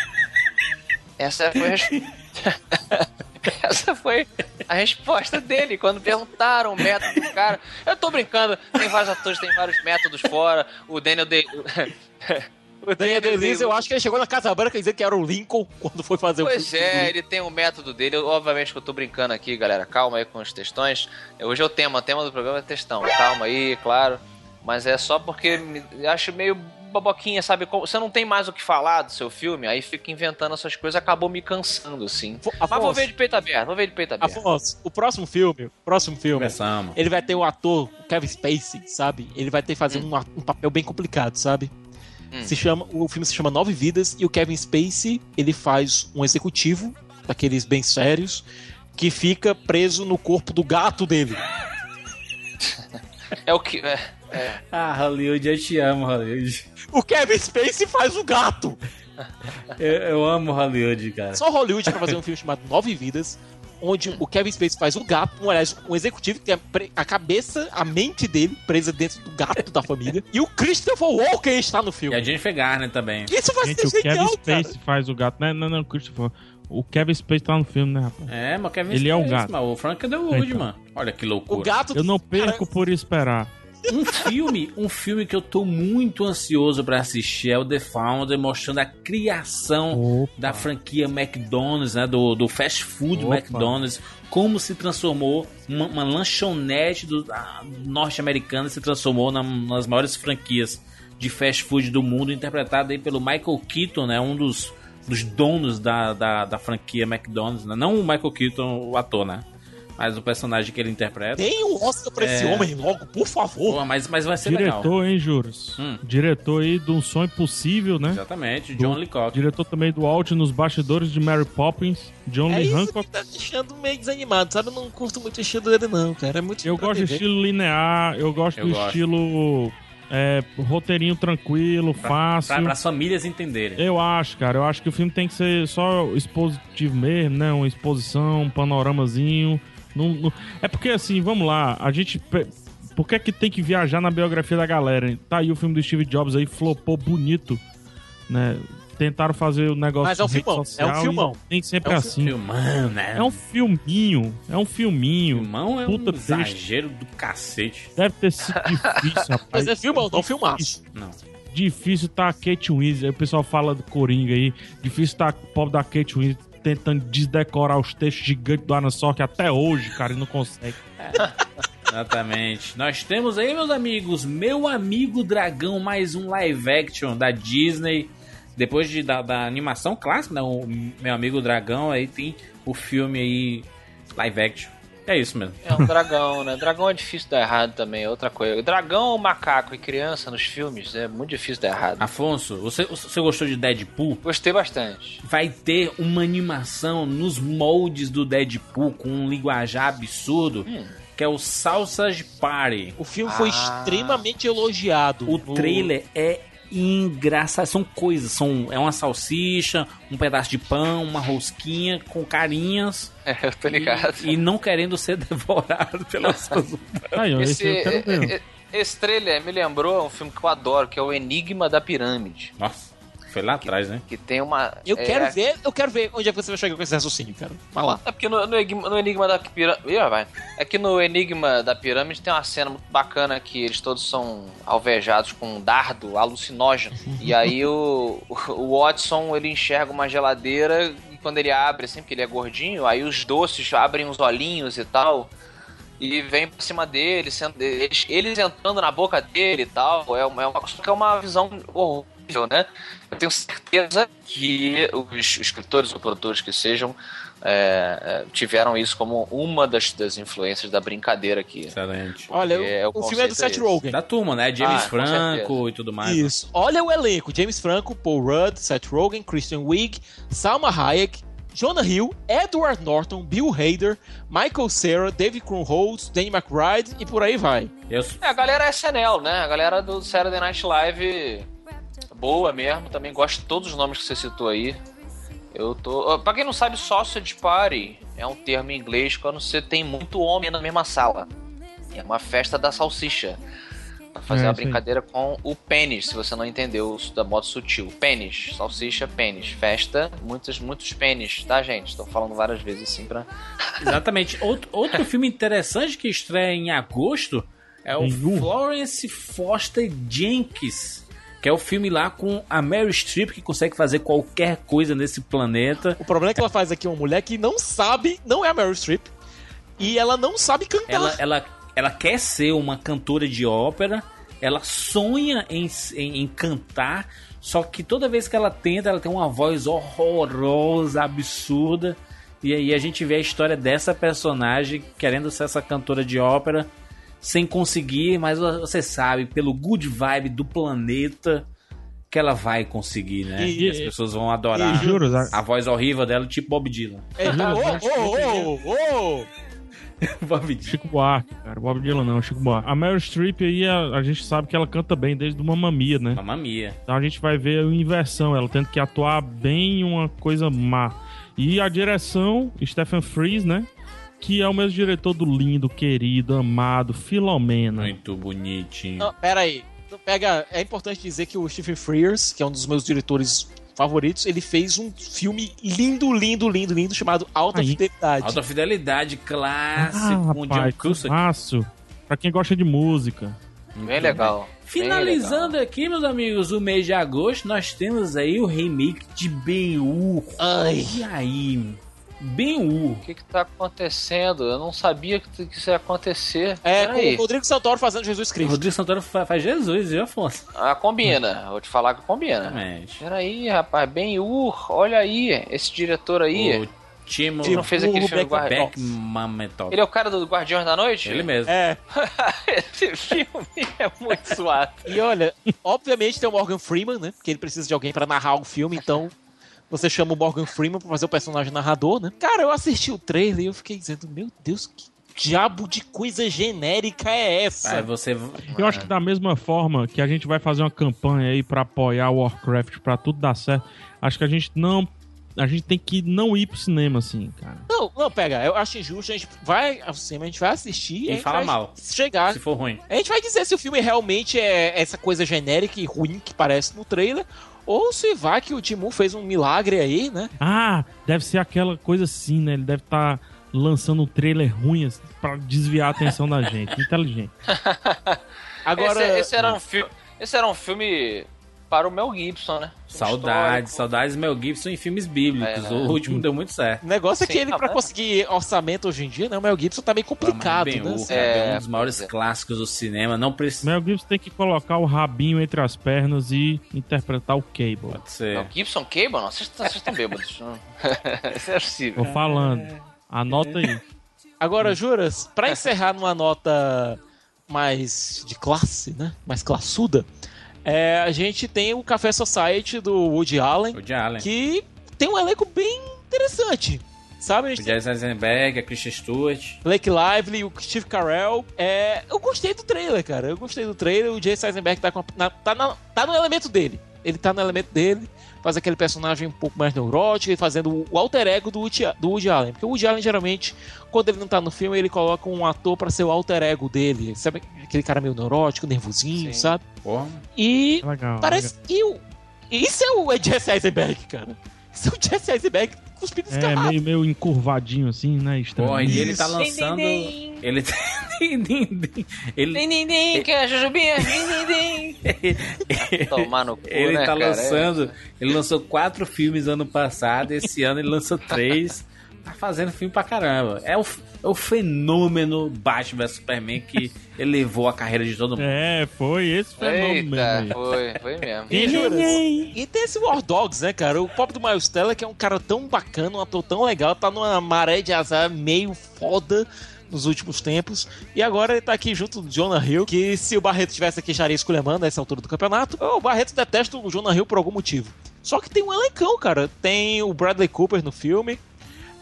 Essa foi a, Essa foi a resposta dele quando perguntaram o método do cara. Eu tô brincando, tem vários atores, tem vários métodos fora. O Daniel Day. O Daniel Day-Lewis, eu acho que ele chegou na Casa Branca dizendo que era o Lincoln quando foi fazer o Pois é, ele tem um método dele. Obviamente que eu tô brincando aqui, galera. Calma aí com os textões. Hoje é o tema, o tema do programa é textão. Calma aí, claro. Mas é só porque me, acho meio boboquinha, sabe? Como- Você não tem mais o que falar do seu filme, aí fica inventando essas coisas, acabou me cansando, assim. Fo- Mas vou Afonso, ver de peito aberto, vou ver de peito aberto. Afonso, o próximo filme, o próximo filme, Começamos. ele vai ter o ator o Kevin Spacey, sabe? Ele vai ter que fazer Hum. um, um papel bem complicado, sabe? Hum. Se chama, o filme se chama Nove Vidas e o Kevin Spacey, ele faz um executivo, daqueles bem sérios, que fica preso no corpo do gato dele. É o que. é, Ah, Hollywood, eu te amo, Hollywood. O Kevin Spacey faz o gato! Eu, eu amo Hollywood, cara. Só Hollywood pra fazer um filme chamado Nove Vidas, onde o Kevin Spacey faz o gato, um, aliás, um executivo que tem a, pre- a cabeça, a mente dele presa dentro do gato da família. E o Christopher Walken está no E a filme. Jennifer Garner também. Isso vai Gente, o ser Kevin genial, cara. Spacey faz o gato. Não, não, não, Christopher. O Kevin Spacey tá no filme, né, rapaz? É, mas o Kevin Ele é o Spacey, gato. mas O Frank Underwood, Então. mano. Olha que O loucura. gato. Eu não perco Cara, por esperar. Um filme, um filme que eu tô muito ansioso pra assistir é o The Founder, mostrando a criação Opa. da franquia McDonald's, né? Do, do fast food Opa. McDonald's, como se transformou uma, uma lanchonete do, norte-americana se transformou na, nas maiores franquias de fast food do mundo, interpretada aí pelo Michael Keaton, né? Um dos, dos donos da, da, da franquia McDonald's, né? Não o Michael Keaton, o ator, né? Mas o personagem que ele interpreta. Tem um Oscar pra esse É. homem logo, por favor. Pô, mas, mas vai ser legal. Diretor, hein, Juros? Hum. Diretor aí de Um Sonho Possível, né? Exatamente, John Leacock. Diretor também do Out nos bastidores de Mary Poppins, John É Lee Hancock. que tá deixando meio desanimado, sabe? Eu não curto muito o estilo dele, não, cara. É muito Eu pra gosto do TV. estilo linear, eu gosto Eu do gosto. estilo é, roteirinho tranquilo, fácil. Pra, as famílias entenderem. Eu acho, cara. Eu acho que o filme tem que ser só expositivo mesmo, né? Uma exposição, um panoramazinho. Não, não- É porque, assim, vamos lá. A gente. Por que, é que tem que viajar na biografia da galera? hein? Tá aí o filme do Steve Jobs aí, flopou bonito, né? Tentaram fazer o negócio Mas é um filmão, social é um filmão. Nem sempre É um assim. Filmão, né? É um filminho. É um filminho. Filmão é Puta um texto. exagero do cacete. Deve ter sido difícil, rapaz. Mas é filmão, não filmaço. Não. Difícil tá a Kate Winslet. Aí o pessoal fala do Coringa aí. Difícil tá o pobre da Kate Winslet tentando desdecorar os textos gigantes do Arna Sork até hoje, cara, e não consegue. Exatamente. Nós temos aí, meus amigos, Meu Amigo Dragão, mais um live action da Disney. Depois de, da, da animação clássica, né? O Meu Amigo Dragão, aí tem o filme aí live action. É isso mesmo. É um dragão, né? Dragão é difícil dar errado também, é outra coisa. Dragão, macaco e criança nos filmes é muito difícil dar errado. Afonso, você, você gostou de Deadpool? Gostei bastante. Vai ter uma animação nos moldes do Deadpool com um linguajar absurdo, Hum. que é o Salsas Party. O filme foi Ah. extremamente elogiado. O no- trailer é engraçado. São coisas, são, é uma salsicha, um pedaço de pão, uma rosquinha com carinhas É, eu tô ligado. e, e não querendo ser devorado pelas pessoas. Esse, Esse, eu quero ver. esse trailer me lembrou um filme que eu adoro, que é o Enigma da Pirâmide. Nossa. Foi lá atrás, né? Que tem uma. Eu é, quero ver, eu quero ver onde é que você vai chegar com esse raciocínio, cara. Vai lá. É porque no, no Enigma, no Enigma da Pirâmide. Ih, vai. É que no Enigma da Pirâmide tem uma cena muito bacana que eles todos são alvejados com um dardo alucinógeno. e aí o, o Watson ele enxerga uma geladeira e quando ele abre, assim, porque ele é gordinho, aí os doces abrem os olhinhos e tal. E vem pra cima dele, sendo, eles, eles entrando na boca dele e tal. É uma, é uma, só que é uma visão horrível, né? Eu tenho certeza que os escritores ou produtores que sejam é, é, tiveram isso como uma das, das influências da brincadeira aqui. Excelente. Olha, é, o, o filme é do Seth. Rogen. Da turma, né? James Ah, Franco e tudo mais. Isso. Olha o elenco: James Franco, Paul Rudd, Seth Rogen, Christian Wiig, Salma Hayek, Jonah Hill, Edward Norton, Bill Hader, Michael Cera, David Krumholtz, Danny McBride e por aí vai. Eu, É, a galera é SNL, né? A galera do Saturday Night Live boa mesmo. Também gosto de todos os nomes que você citou aí. Eu tô. Pra quem não sabe, sausage party é um termo em inglês quando você tem muito homem na mesma sala. É uma festa da salsicha. Pra fazer É, uma brincadeira com o pênis, se você não entendeu da modo sutil. Pênis, salsicha, pênis. Festa, muitos, muitos pênis, tá, gente? Estou falando várias vezes assim pra. Exatamente. Outro, outro filme interessante que estreia em agosto é o. Florence Foster Jenkins. Que é o filme lá com a Mary Streep que consegue fazer qualquer coisa nesse planeta. O problema é que ela faz aqui uma mulher que não sabe, não é a Meryl Streep, e ela não sabe cantar. Ela, ela, ela quer ser uma cantora de ópera, ela sonha em, em, em cantar, só que toda vez que ela tenta, ela tem uma voz horrorosa, absurda. E aí a gente vê a história dessa personagem querendo ser essa cantora de ópera, sem conseguir, mas você sabe, pelo good vibe do planeta, que ela vai conseguir, né? E- E, as pessoas vão adorar E juros, a- a voz horrível dela, tipo Bob Dylan. É, ô, ô, ô, ô. Bob Dylan. Chico Buarque, cara. Bob Dylan não, Chico Buarque. A Meryl Streep aí, a, a gente sabe que ela canta bem desde o Mamma Mia, né? Mamma Mia. Então a gente vai ver a inversão, ela tendo que atuar bem uma coisa má. E a direção, Stephen Frears, né? Que é o mesmo diretor do lindo, querido, amado, Filomena. Muito bonitinho. Não, pera aí. Pega, é importante dizer que o Stephen Frears, que é um dos meus diretores favoritos, ele fez um filme lindo, lindo, lindo, lindo, chamado Alta Aí. Fidelidade. Alta fidelidade clássico Ah, com John rapaz, Cusack. fácil. Pra quem gosta de música. Bem legal. Finalizando aqui, meus amigos, o mês de agosto, nós temos aí o remake de Ben-Hur. Ai. E aí, Ben-Hur. O que que tá acontecendo? Eu não sabia que, que isso ia acontecer. É, com o Rodrigo Santoro fazendo Jesus O Cristo. Rodrigo Santoro fa- faz Jesus, viu, Afonso? Ah, combina. Vou te falar que combina. Exatamente. Peraí, rapaz. Ben Ur, olha aí. Esse diretor aí. O Timo Ele não fez aquele o filme. Beckmametov. Ele é o cara do Guardiões da Noite? Ele mesmo. É. Esse filme é muito suave. E olha, obviamente tem o Morgan Freeman, né? Porque ele precisa de alguém pra narrar o filme, então você chama o Morgan Freeman pra fazer o personagem narrador, né? Cara, eu assisti o trailer e eu fiquei dizendo, meu Deus, que diabo de coisa genérica é essa? Aí você. Eu acho que da mesma forma que a gente vai fazer uma campanha aí pra apoiar o Warcraft pra tudo dar certo, acho que a gente não. A gente tem que não ir pro cinema, assim, cara. Não, não, pega, eu acho injusto, a gente vai ao cinema, a gente vai assistir E fala mal. chegar. Se for ruim. A gente vai dizer se o filme realmente é essa coisa genérica e ruim que parece no trailer, ou se vai que o Timu fez um milagre aí, né? Ah, deve ser aquela coisa assim, né? Ele deve estar lançando um trailer ruim assim, pra desviar a atenção da gente. Inteligente. Agora, esse, esse era um filme. Esse era um filme para o Mel Gibson, né? Saudades, saudades Mel Gibson em filmes bíblicos. É, né? O último deu muito certo. o negócio é que Sim, ele, tá pra conseguir orçamento hoje em dia, né? O Mel Gibson tá meio complicado, Ben né? Cara, É, um dos maiores é. clássicos do cinema. Não precisa. Mel Gibson tem que colocar o rabinho entre as pernas e interpretar o Cable. Pode ser. Mel Gibson Cable? Não, vocês estão bêbados. Isso é possível. Tô falando. Anota aí. Agora, Juras, pra encerrar numa nota mais de classe, né? Mais classuda, é, a gente tem o Café Society do Woody Allen, de Allen. que tem um elenco bem interessante. Sabe? A gente O Jesse Eisenberg, a Christian Stewart. Blake Lively, o Steve Carell. É, eu gostei do trailer, cara. Eu gostei do trailer. O Jason Eisenberg tá, com a- na- tá, na- tá no elemento dele. Ele tá no elemento dele. Faz aquele personagem um pouco mais neurótico e fazendo o alter ego do Woody, do Woody Allen. Porque o Woody Allen, geralmente, quando ele não tá no filme, ele coloca um ator pra ser o alter ego dele. Sabe aquele cara meio neurótico, nervosinho, Sim. sabe? Porra. E Legal. parece que o, Isso é o Jesse Eisenberg, cara. Isso é o Jesse Eisenberg cuspindo É, escarrado. meio, meio encurvadinho assim, né? Estranho. Porra, e ele tá lançando. Din, din, din. Ele tá. Ele, Din, din, din, que é a Jujubinha? Din, din, din. Tomar no cu, ele né, tá cara? lançando. Ele lançou quatro filmes ano passado, esse ano ele lançou três. Tá fazendo filme pra caramba. É o, é o fenômeno Batman vs Superman que elevou a carreira de todo mundo. É, foi esse fenômeno Eita, foi, foi mesmo. E, e tem esse War Dogs, né, cara? O pop do Miles Teller, que é um cara tão bacana, um ator tão legal, tá numa maré de azar meio foda nos últimos tempos. E agora ele tá aqui junto do Jonah Hill, que se o Barreto tivesse aqui, estaria esculhambando nessa altura do campeonato. O Barreto detesta o Jonah Hill por algum motivo. Só que tem um elencão, cara. Tem o Bradley Cooper no filme.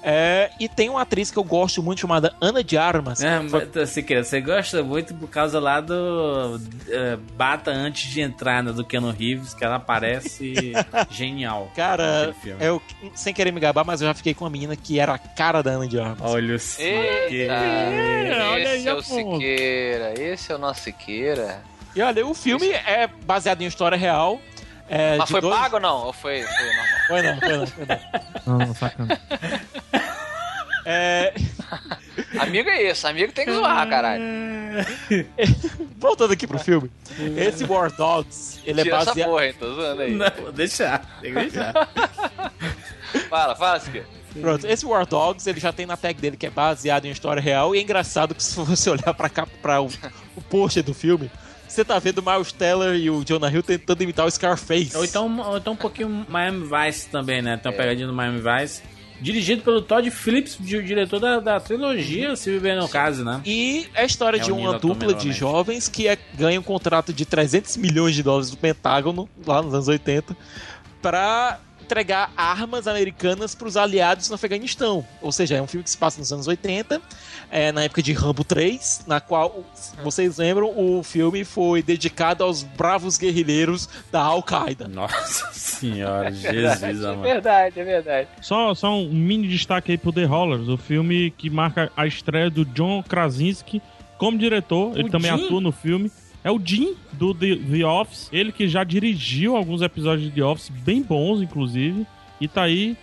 É, e tem uma atriz que eu gosto muito chamada Ana de Armas. É, mas, Siqueira, você gosta muito por causa lá do eh, Bata antes de entrar né, do Keanu Reeves, que ela aparece genial. Cara, eu, sem querer me gabar, mas eu já fiquei com uma menina que era a cara da Ana de Armas. Olha o Eita, Siqueira. olha aí, esse é o. Siqueira, esse é o nosso Siqueira. E olha, o filme é baseado em história real. é, Mas foi dois- pago ou não? Ou foi, foi normal? Foi não, foi não, foi não. Não, não, sacana. É, Amigo é isso, amigo tem que zoar, caralho. voltando aqui pro filme. Esse War Dogs, ele é Tira essa baseado... porra, hein? Tô zoando aí. Não, vou deixar, tem que deixar. Fala, fala, Siqueira. Pronto, esse War Dogs, ele já tem na tag dele que é baseado em história real. E é engraçado que se você olhar pra cá, pra o, o pôster do filme, você tá vendo o Miles Teller e o Jonah Hill tentando imitar o Scarface. Ou então, ou então um pouquinho Miami Vice também, né? Tem uma pegadinha do Miami Vice. Dirigido pelo Todd Phillips, diretor da, da trilogia Se Viver no Caso, né? E é a história É de uma dupla de jovens que é- ganha um contrato de 300 milhões de dólares do Pentágono, lá nos anos 80, pra entregar armas americanas pros aliados no Afeganistão. Ou seja, é um filme que se passa nos anos 80, é, na época de Rambo 3, na qual, vocês lembram, o filme foi dedicado aos bravos guerrilheiros da Al-Qaeda. Nossa senhora, Jesus, É amor. verdade, é verdade. Só, só um mini destaque aí pro The Rollers, o filme que marca a estreia do John Krasinski como diretor. Ele O também Jim? atua no filme. É o Jim do The, The Office. Ele que já dirigiu alguns episódios de The Office, bem bons, inclusive. E tá aí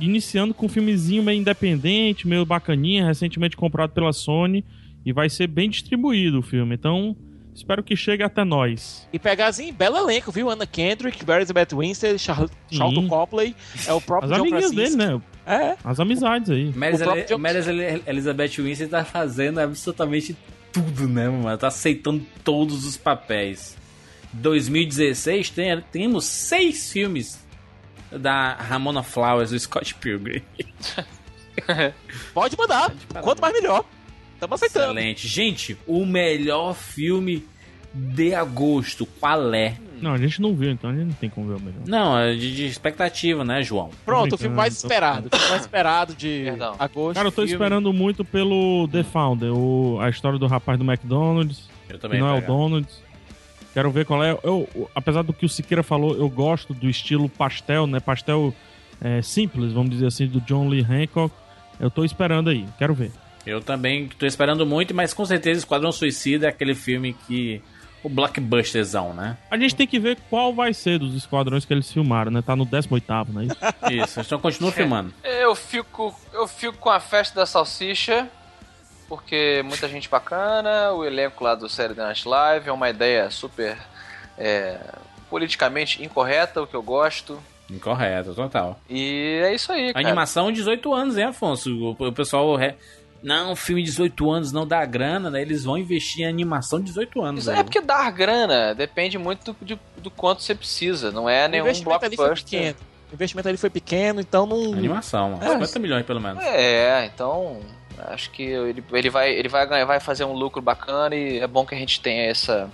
iniciando com um filmezinho meio independente, meio bacaninha, recentemente comprado pela Sony. E vai ser bem distribuído o filme. Então, espero que chegue até nós. E pegazinho, belo elenco, viu? Anna Kendrick, Elizabeth Winstead. Charlton Copley, é o próprio As John amiguinhas dele, né? É, As amizades aí. Meredith Elizabeth Winstead tá fazendo absolutamente tudo, né, mano? Tá aceitando todos os papéis. 2016 tem, temos seis filmes da Ramona Flowers, o Scott Pilgrim. pode mandar. Quanto mais melhor. Tamo aceitando. Excelente. Gente, o melhor filme de agosto, qual é? Não, a gente não viu, então a gente não tem como ver o melhor. Não, é de, de expectativa, né, João? Pronto, o filme mais tô esperado. O filme mais esperado de Perdão. agosto. Cara, eu tô filme- esperando muito pelo The Founder, o, a história do rapaz do McDonald's, Eu que também. não é o. Donald's. Quero ver qual é. Eu, eu- apesar do que o Siqueira falou, eu gosto do estilo pastel, né? Pastel é, simples, vamos dizer assim, do John Lee Hancock. Eu tô esperando aí, quero ver. Eu também tô esperando muito, mas com certeza Esquadrão Suicida é aquele filme que. O blockbusterzão, né? A gente tem que ver qual vai ser dos esquadrões que eles filmaram, né? Tá no 18, não é isso? Isso, então continua filmando. Eu fico, eu fico com a festa da salsicha, porque muita gente bacana, o elenco lá do Saturday Night Live é uma ideia super é, politicamente incorreta, o que eu gosto. Incorreto, total. E é isso aí, cara. Animação 18 anos, hein, Afonso? O, o pessoal. Não, filme 18 anos não dá grana, né? Eles vão investir em animação 18 anos. Isso aí. é porque dar grana depende muito do, de- do quanto você precisa, não é O nenhum blockbuster. O investimento ali foi pequeno, então não. Animação. É. 50 milhões pelo menos. É, então acho que ele, ele vai ele vai ganhar, vai fazer um lucro bacana e é bom que a gente tenha essa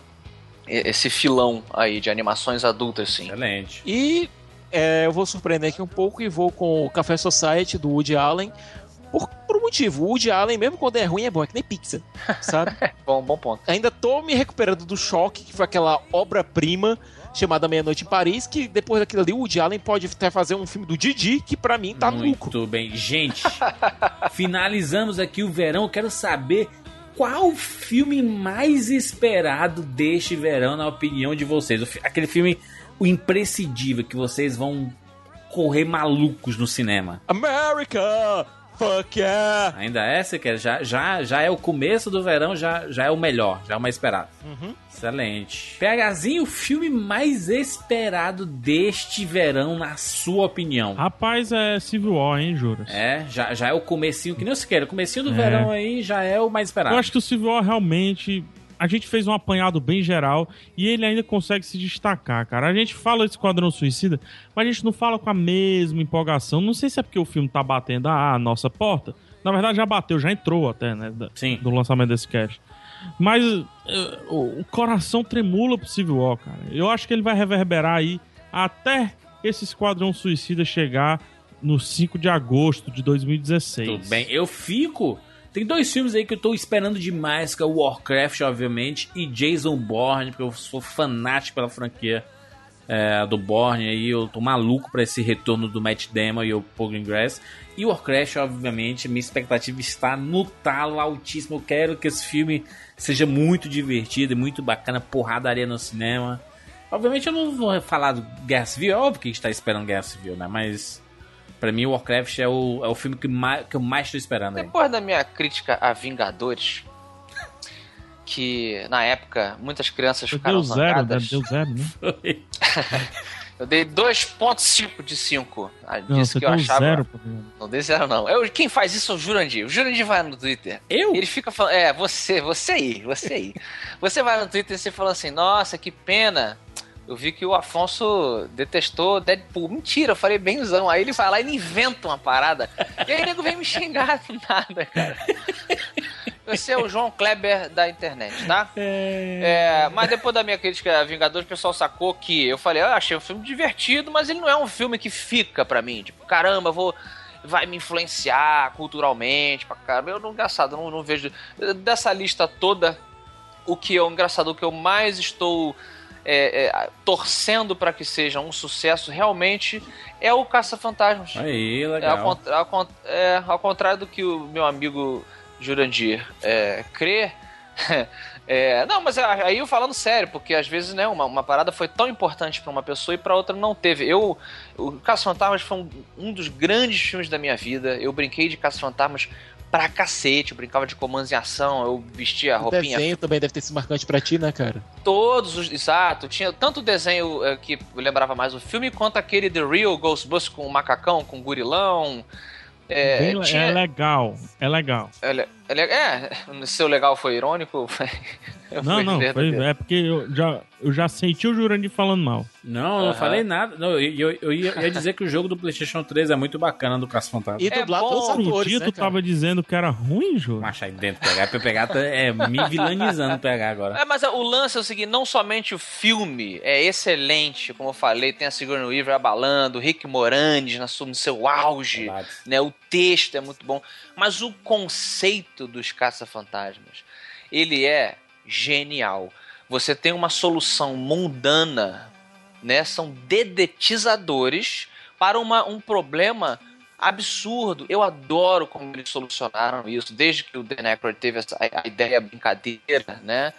esse filão aí de animações adultas sim. Excelente. E é, eu vou surpreender aqui um pouco e vou com o Café Society do Woody Allen. Por, motivo, o Woody Allen, mesmo quando é ruim, é bom, é que nem pizza, sabe? Bom, bom ponto. Ainda tô me recuperando do choque, que foi aquela obra-prima chamada Meia-Noite em Paris, que depois daquilo ali, o Woody Allen pode até fazer um filme do Didi, que pra mim tá no lucro. Muito bem. Gente, finalizamos aqui o verão. Quero saber qual o filme mais esperado deste verão, na opinião de vocês. Aquele filme o imprescindível que vocês vão correr malucos no cinema? America! Fuck yeah! Ainda é, você quer? Já, já, já é o começo do verão, já, já é o melhor, já é o mais esperado. Excelente. PHzinho, o filme mais esperado deste verão, na sua opinião? Rapaz, é Civil War, hein, Juras? É, já, já é o comecinho, que nem você quer. O comecinho do É. verão aí já é o mais esperado. Eu acho que o Civil War realmente. A gente fez um apanhado bem geral e ele ainda consegue se destacar, cara. A gente fala de Esquadrão Suicida, mas a gente não fala com a mesma empolgação. Não sei se é porque o filme tá batendo a nossa porta. Na verdade, já bateu, já entrou até, né? Sim. Do lançamento desse cast. Mas o o coração tremula pro Civil War, cara. Eu acho que ele vai reverberar aí até esse Esquadrão Suicida chegar no 5 de agosto de 2016. Tudo bem. Eu fico. Tem dois filmes aí que eu tô esperando demais, que é o Warcraft, obviamente, e Jason Bourne, porque eu sou fanático pela franquia é, do Bourne aí, eu tô maluco pra esse retorno do Matt Damon e o Paul Greengrass. E Warcraft, obviamente, minha expectativa está no talo altíssimo. Eu quero que esse filme seja muito divertido e muito bacana, porradaria no cinema. Obviamente eu não vou falar do Guerra Civil, é óbvio que a gente tá esperando Guerra Civil, né? Mas pra mim o Warcraft é o, é o filme que, mais, que eu mais tô esperando aí. Depois da minha crítica a Vingadores, que na época muitas crianças Deu ficaram zero, né? zangadas, Deu zero, né? eu dei 2.5 de 5. Ah, Não, Disse você que eu deu achava. zero. Não dei zero, não. Eu, quem faz isso é o Jurandir. O Jurandir vai no Twitter. Eu? Ele fica falando. É, você, você aí, você aí. Você vai no Twitter e você fala assim: Nossa, que pena. Eu vi que o Afonso detestou Deadpool. Mentira, eu falei benzão. Aí ele vai lá e ele inventa uma parada. E aí o nego vem me xingar do nada, cara. Você é o João Kleber da internet, tá? É, mas depois da minha crítica a Vingadores, o pessoal sacou que eu falei, eu achei um filme divertido, mas ele não é um filme que fica pra mim. Tipo, caramba, vou. Vai me influenciar culturalmente pra caramba. Eu não, engraçado, não, não vejo. Dessa lista toda, o que é o engraçado, o que eu mais estou é, é, torcendo pra que seja um sucesso realmente é o Caça-Fantasmas. Aí, É, ao, legal. cont- ao é, ao contrário do que o meu amigo Jurandir é, crê. é, não, mas aí eu falando sério, porque às vezes né, uma, uma parada foi tão importante pra uma pessoa e pra outra não teve. Eu, o Caça-Fantasmas foi um, um dos grandes filmes da minha vida. Eu brinquei de Caça-Fantasmas pra cacete. Eu brincava de comandos em ação, eu vestia a O roupinha desenho também deve ter sido marcante pra ti, né, cara? Todos os. Exato. Tinha tanto o desenho eh, que lembrava mais o filme, quanto aquele The Real Ghostbusters com o macacão, com o gurilão. É, Bem le- tinha- É legal, é legal. é, é, le- é, seu legal foi irônico? Não, não, foi- é porque eu já, eu já senti o Jurandir falando mal. Não, eu não Aham. falei nada. Não, eu, eu- eu ia, ia dizer que o jogo do PlayStation 3 é muito bacana do Caça Fantasma. E É dublado bom. todos os Outro atores, dia né, tu cara? tava dizendo que era ruim, Júlio. Macho aí dentro do PH. PH tá- é me vilanizando o PH agora. É, mas o lance é o seguinte, não somente o filme é excelente, como eu falei, tem a Sigourney Weaver abalando, o Rick Moranis na sua- no seu auge, né? O texto é muito bom, mas o conceito dos caça-fantasmas, ele é genial. Você tem uma solução mundana, né? São dedetizadores para uma, um problema absurdo. Eu adoro como eles solucionaram isso, desde que o Dan Aykroyd teve essa, a, ideia brincadeira, né?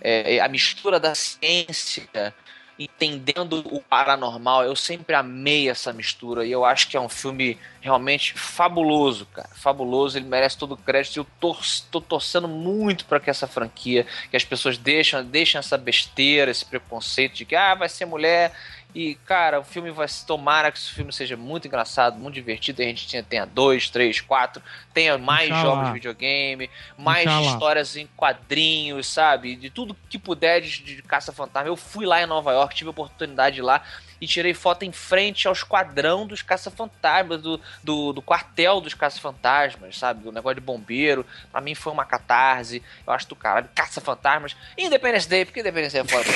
É, a mistura da ciência, entendendo o paranormal. Eu sempre amei essa mistura e eu acho que é um filme realmente fabuloso, cara. Fabuloso, ele merece todo o crédito. Eu tor tô torcendo muito para que essa franquia, que as pessoas deixam, deixem essa besteira, esse preconceito de que ah, vai ser mulher. E, cara, o filme vai se tomara que esse filme seja muito engraçado, muito divertido. E a gente tenha, tenha dois, três, quatro, tenha mais jogos de videogame, mais histórias em quadrinhos, sabe? De tudo que puder de, de caça-fantasma. Eu fui lá em Nova York, tive a oportunidade de ir lá e tirei foto em frente ao esquadrão dos caça-fantasmas, do, do, do quartel dos caça-fantasmas, sabe? Do negócio de bombeiro. Pra mim foi uma catarse. Eu acho do caralho. Caça-fantasmas. Independence Day, porque Independence Day é foda.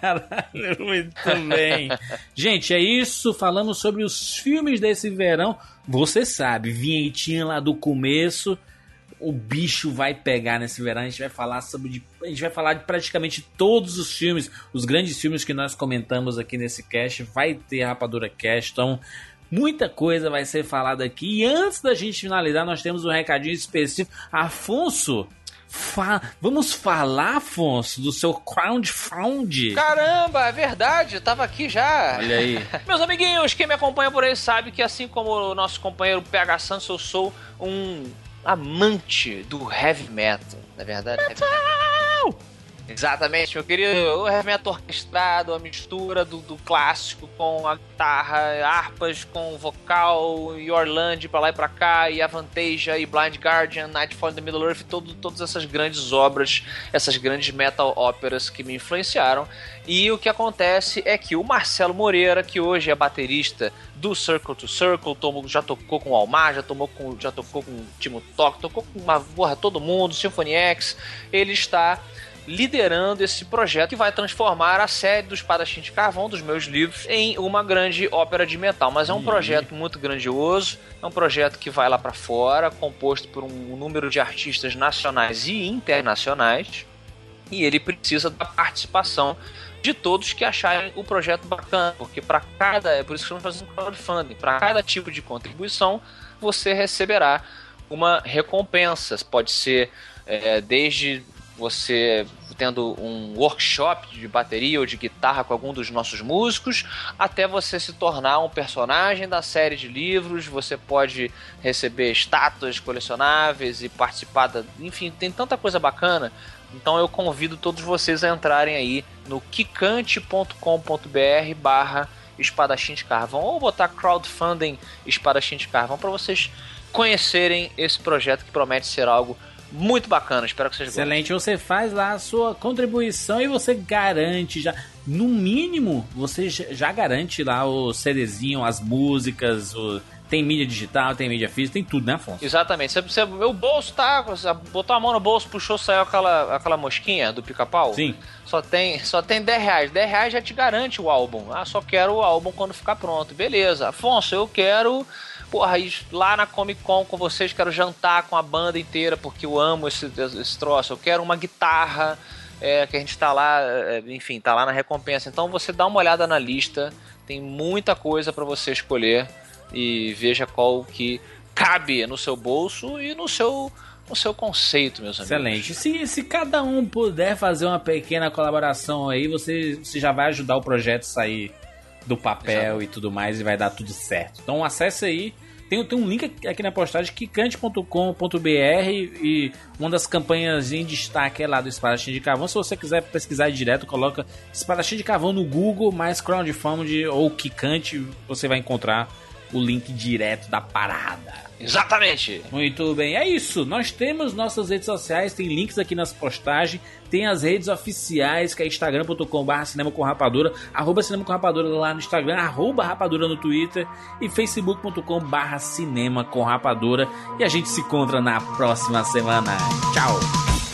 Caralho, muito bem. Gente, é isso. Falamos sobre os filmes desse verão. Você sabe, vinhetinha lá do começo. O bicho vai pegar nesse verão. A gente vai falar sobre. de- a gente vai falar de praticamente todos os filmes, os grandes filmes que nós comentamos aqui nesse cast. Vai ter Rapadura Cast. Então, muita coisa vai ser falada aqui. E antes da gente finalizar, nós temos um recadinho específico. Afonso, Fa Vamos falar, Afonso, do seu crowdfund? Caramba, é verdade, eu tava aqui já. Olha aí. Meus amiguinhos, quem me acompanha por aí sabe que assim como o nosso companheiro PH Santos, eu sou um amante do heavy metal. Na verdade, heavy metal. Exatamente, meu querido. O metal orquestrado, a mistura do, do clássico com a guitarra, harpas com vocal, e Orlando pra lá e pra cá, e Avantasia, e Blind Guardian, Nightfall in the Middle Earth, todo, todas essas grandes obras, essas grandes metal óperas que me influenciaram. E o que acontece é que o Marcelo Moreira, que hoje é baterista do Circle to Circle, tomou, já tocou com o Almar, já, tomou com, já tocou com o Timo Tok, tocou com uma porra todo mundo, Symphony X, ele está liderando esse projeto que vai transformar a série do Espadachim de Carvão, dos meus livros, em uma grande ópera de metal. Mas é um projeto muito grandioso, é um projeto que vai lá para fora, composto por um número de artistas nacionais e internacionais, e ele precisa da participação de todos que acharem o projeto bacana, porque para cada, é por isso que estamos fazendo crowdfunding, para cada tipo de contribuição você receberá uma recompensa. Pode ser é, desde você tendo um workshop de bateria ou de guitarra com algum dos nossos músicos, até você se tornar um personagem da série de livros, você pode receber estátuas colecionáveis e participar da... Enfim, tem tanta coisa bacana. Então eu convido todos vocês a entrarem aí no kikante.com.br barra espadachim de carvão ou botar crowdfunding espadachim de carvão para vocês conhecerem esse projeto que promete ser algo muito bacana. Espero que vocês gostem. Excelente, você faz lá a sua contribuição e você garante já, no mínimo, você já garante lá o CDzinho, as músicas, o- tem mídia digital, tem mídia física, tem tudo, né, Afonso? Exatamente. Você, você, meu bolso tá. Você botou a mão no bolso, puxou, saiu aquela, aquela mosquinha do pica-pau? Sim. Só tem, só tem 10 reais. 10 reais já te garante o álbum. Ah, só quero o álbum quando ficar pronto. Beleza. Afonso, eu quero. Porra, ir lá na Comic Con com vocês, quero jantar com a banda inteira, porque eu amo esse, esse troço. Eu quero uma guitarra, é, que a gente tá lá, é, enfim, tá lá na recompensa. Então você dá uma olhada na lista, tem muita coisa para você escolher e veja qual que cabe no seu bolso e no seu, no seu conceito, meus amigos. Excelente. Se, se cada um puder fazer uma pequena colaboração aí, você, você já vai ajudar o projeto a sair do papel e tudo mais e vai dar tudo certo. Então acesse aí. Tem, tem um link aqui- na postagem, kikante.com.br e uma das campanhas em destaque é lá do Espadachim de Carvão. Se você quiser pesquisar direto, coloca Espadachim de Carvão no Google, mais crowdfunding ou Kikante, você vai encontrar o link direto da parada. Exatamente. Muito bem, é isso. Nós temos nossas redes sociais, tem links aqui nas postagens, tem as redes oficiais, que é instagram.com.br cinema com rapadura, arroba cinema com rapadura lá no Instagram, arroba rapadura no Twitter e facebook.com.br cinema com rapadura. E a gente se encontra na próxima semana. Tchau!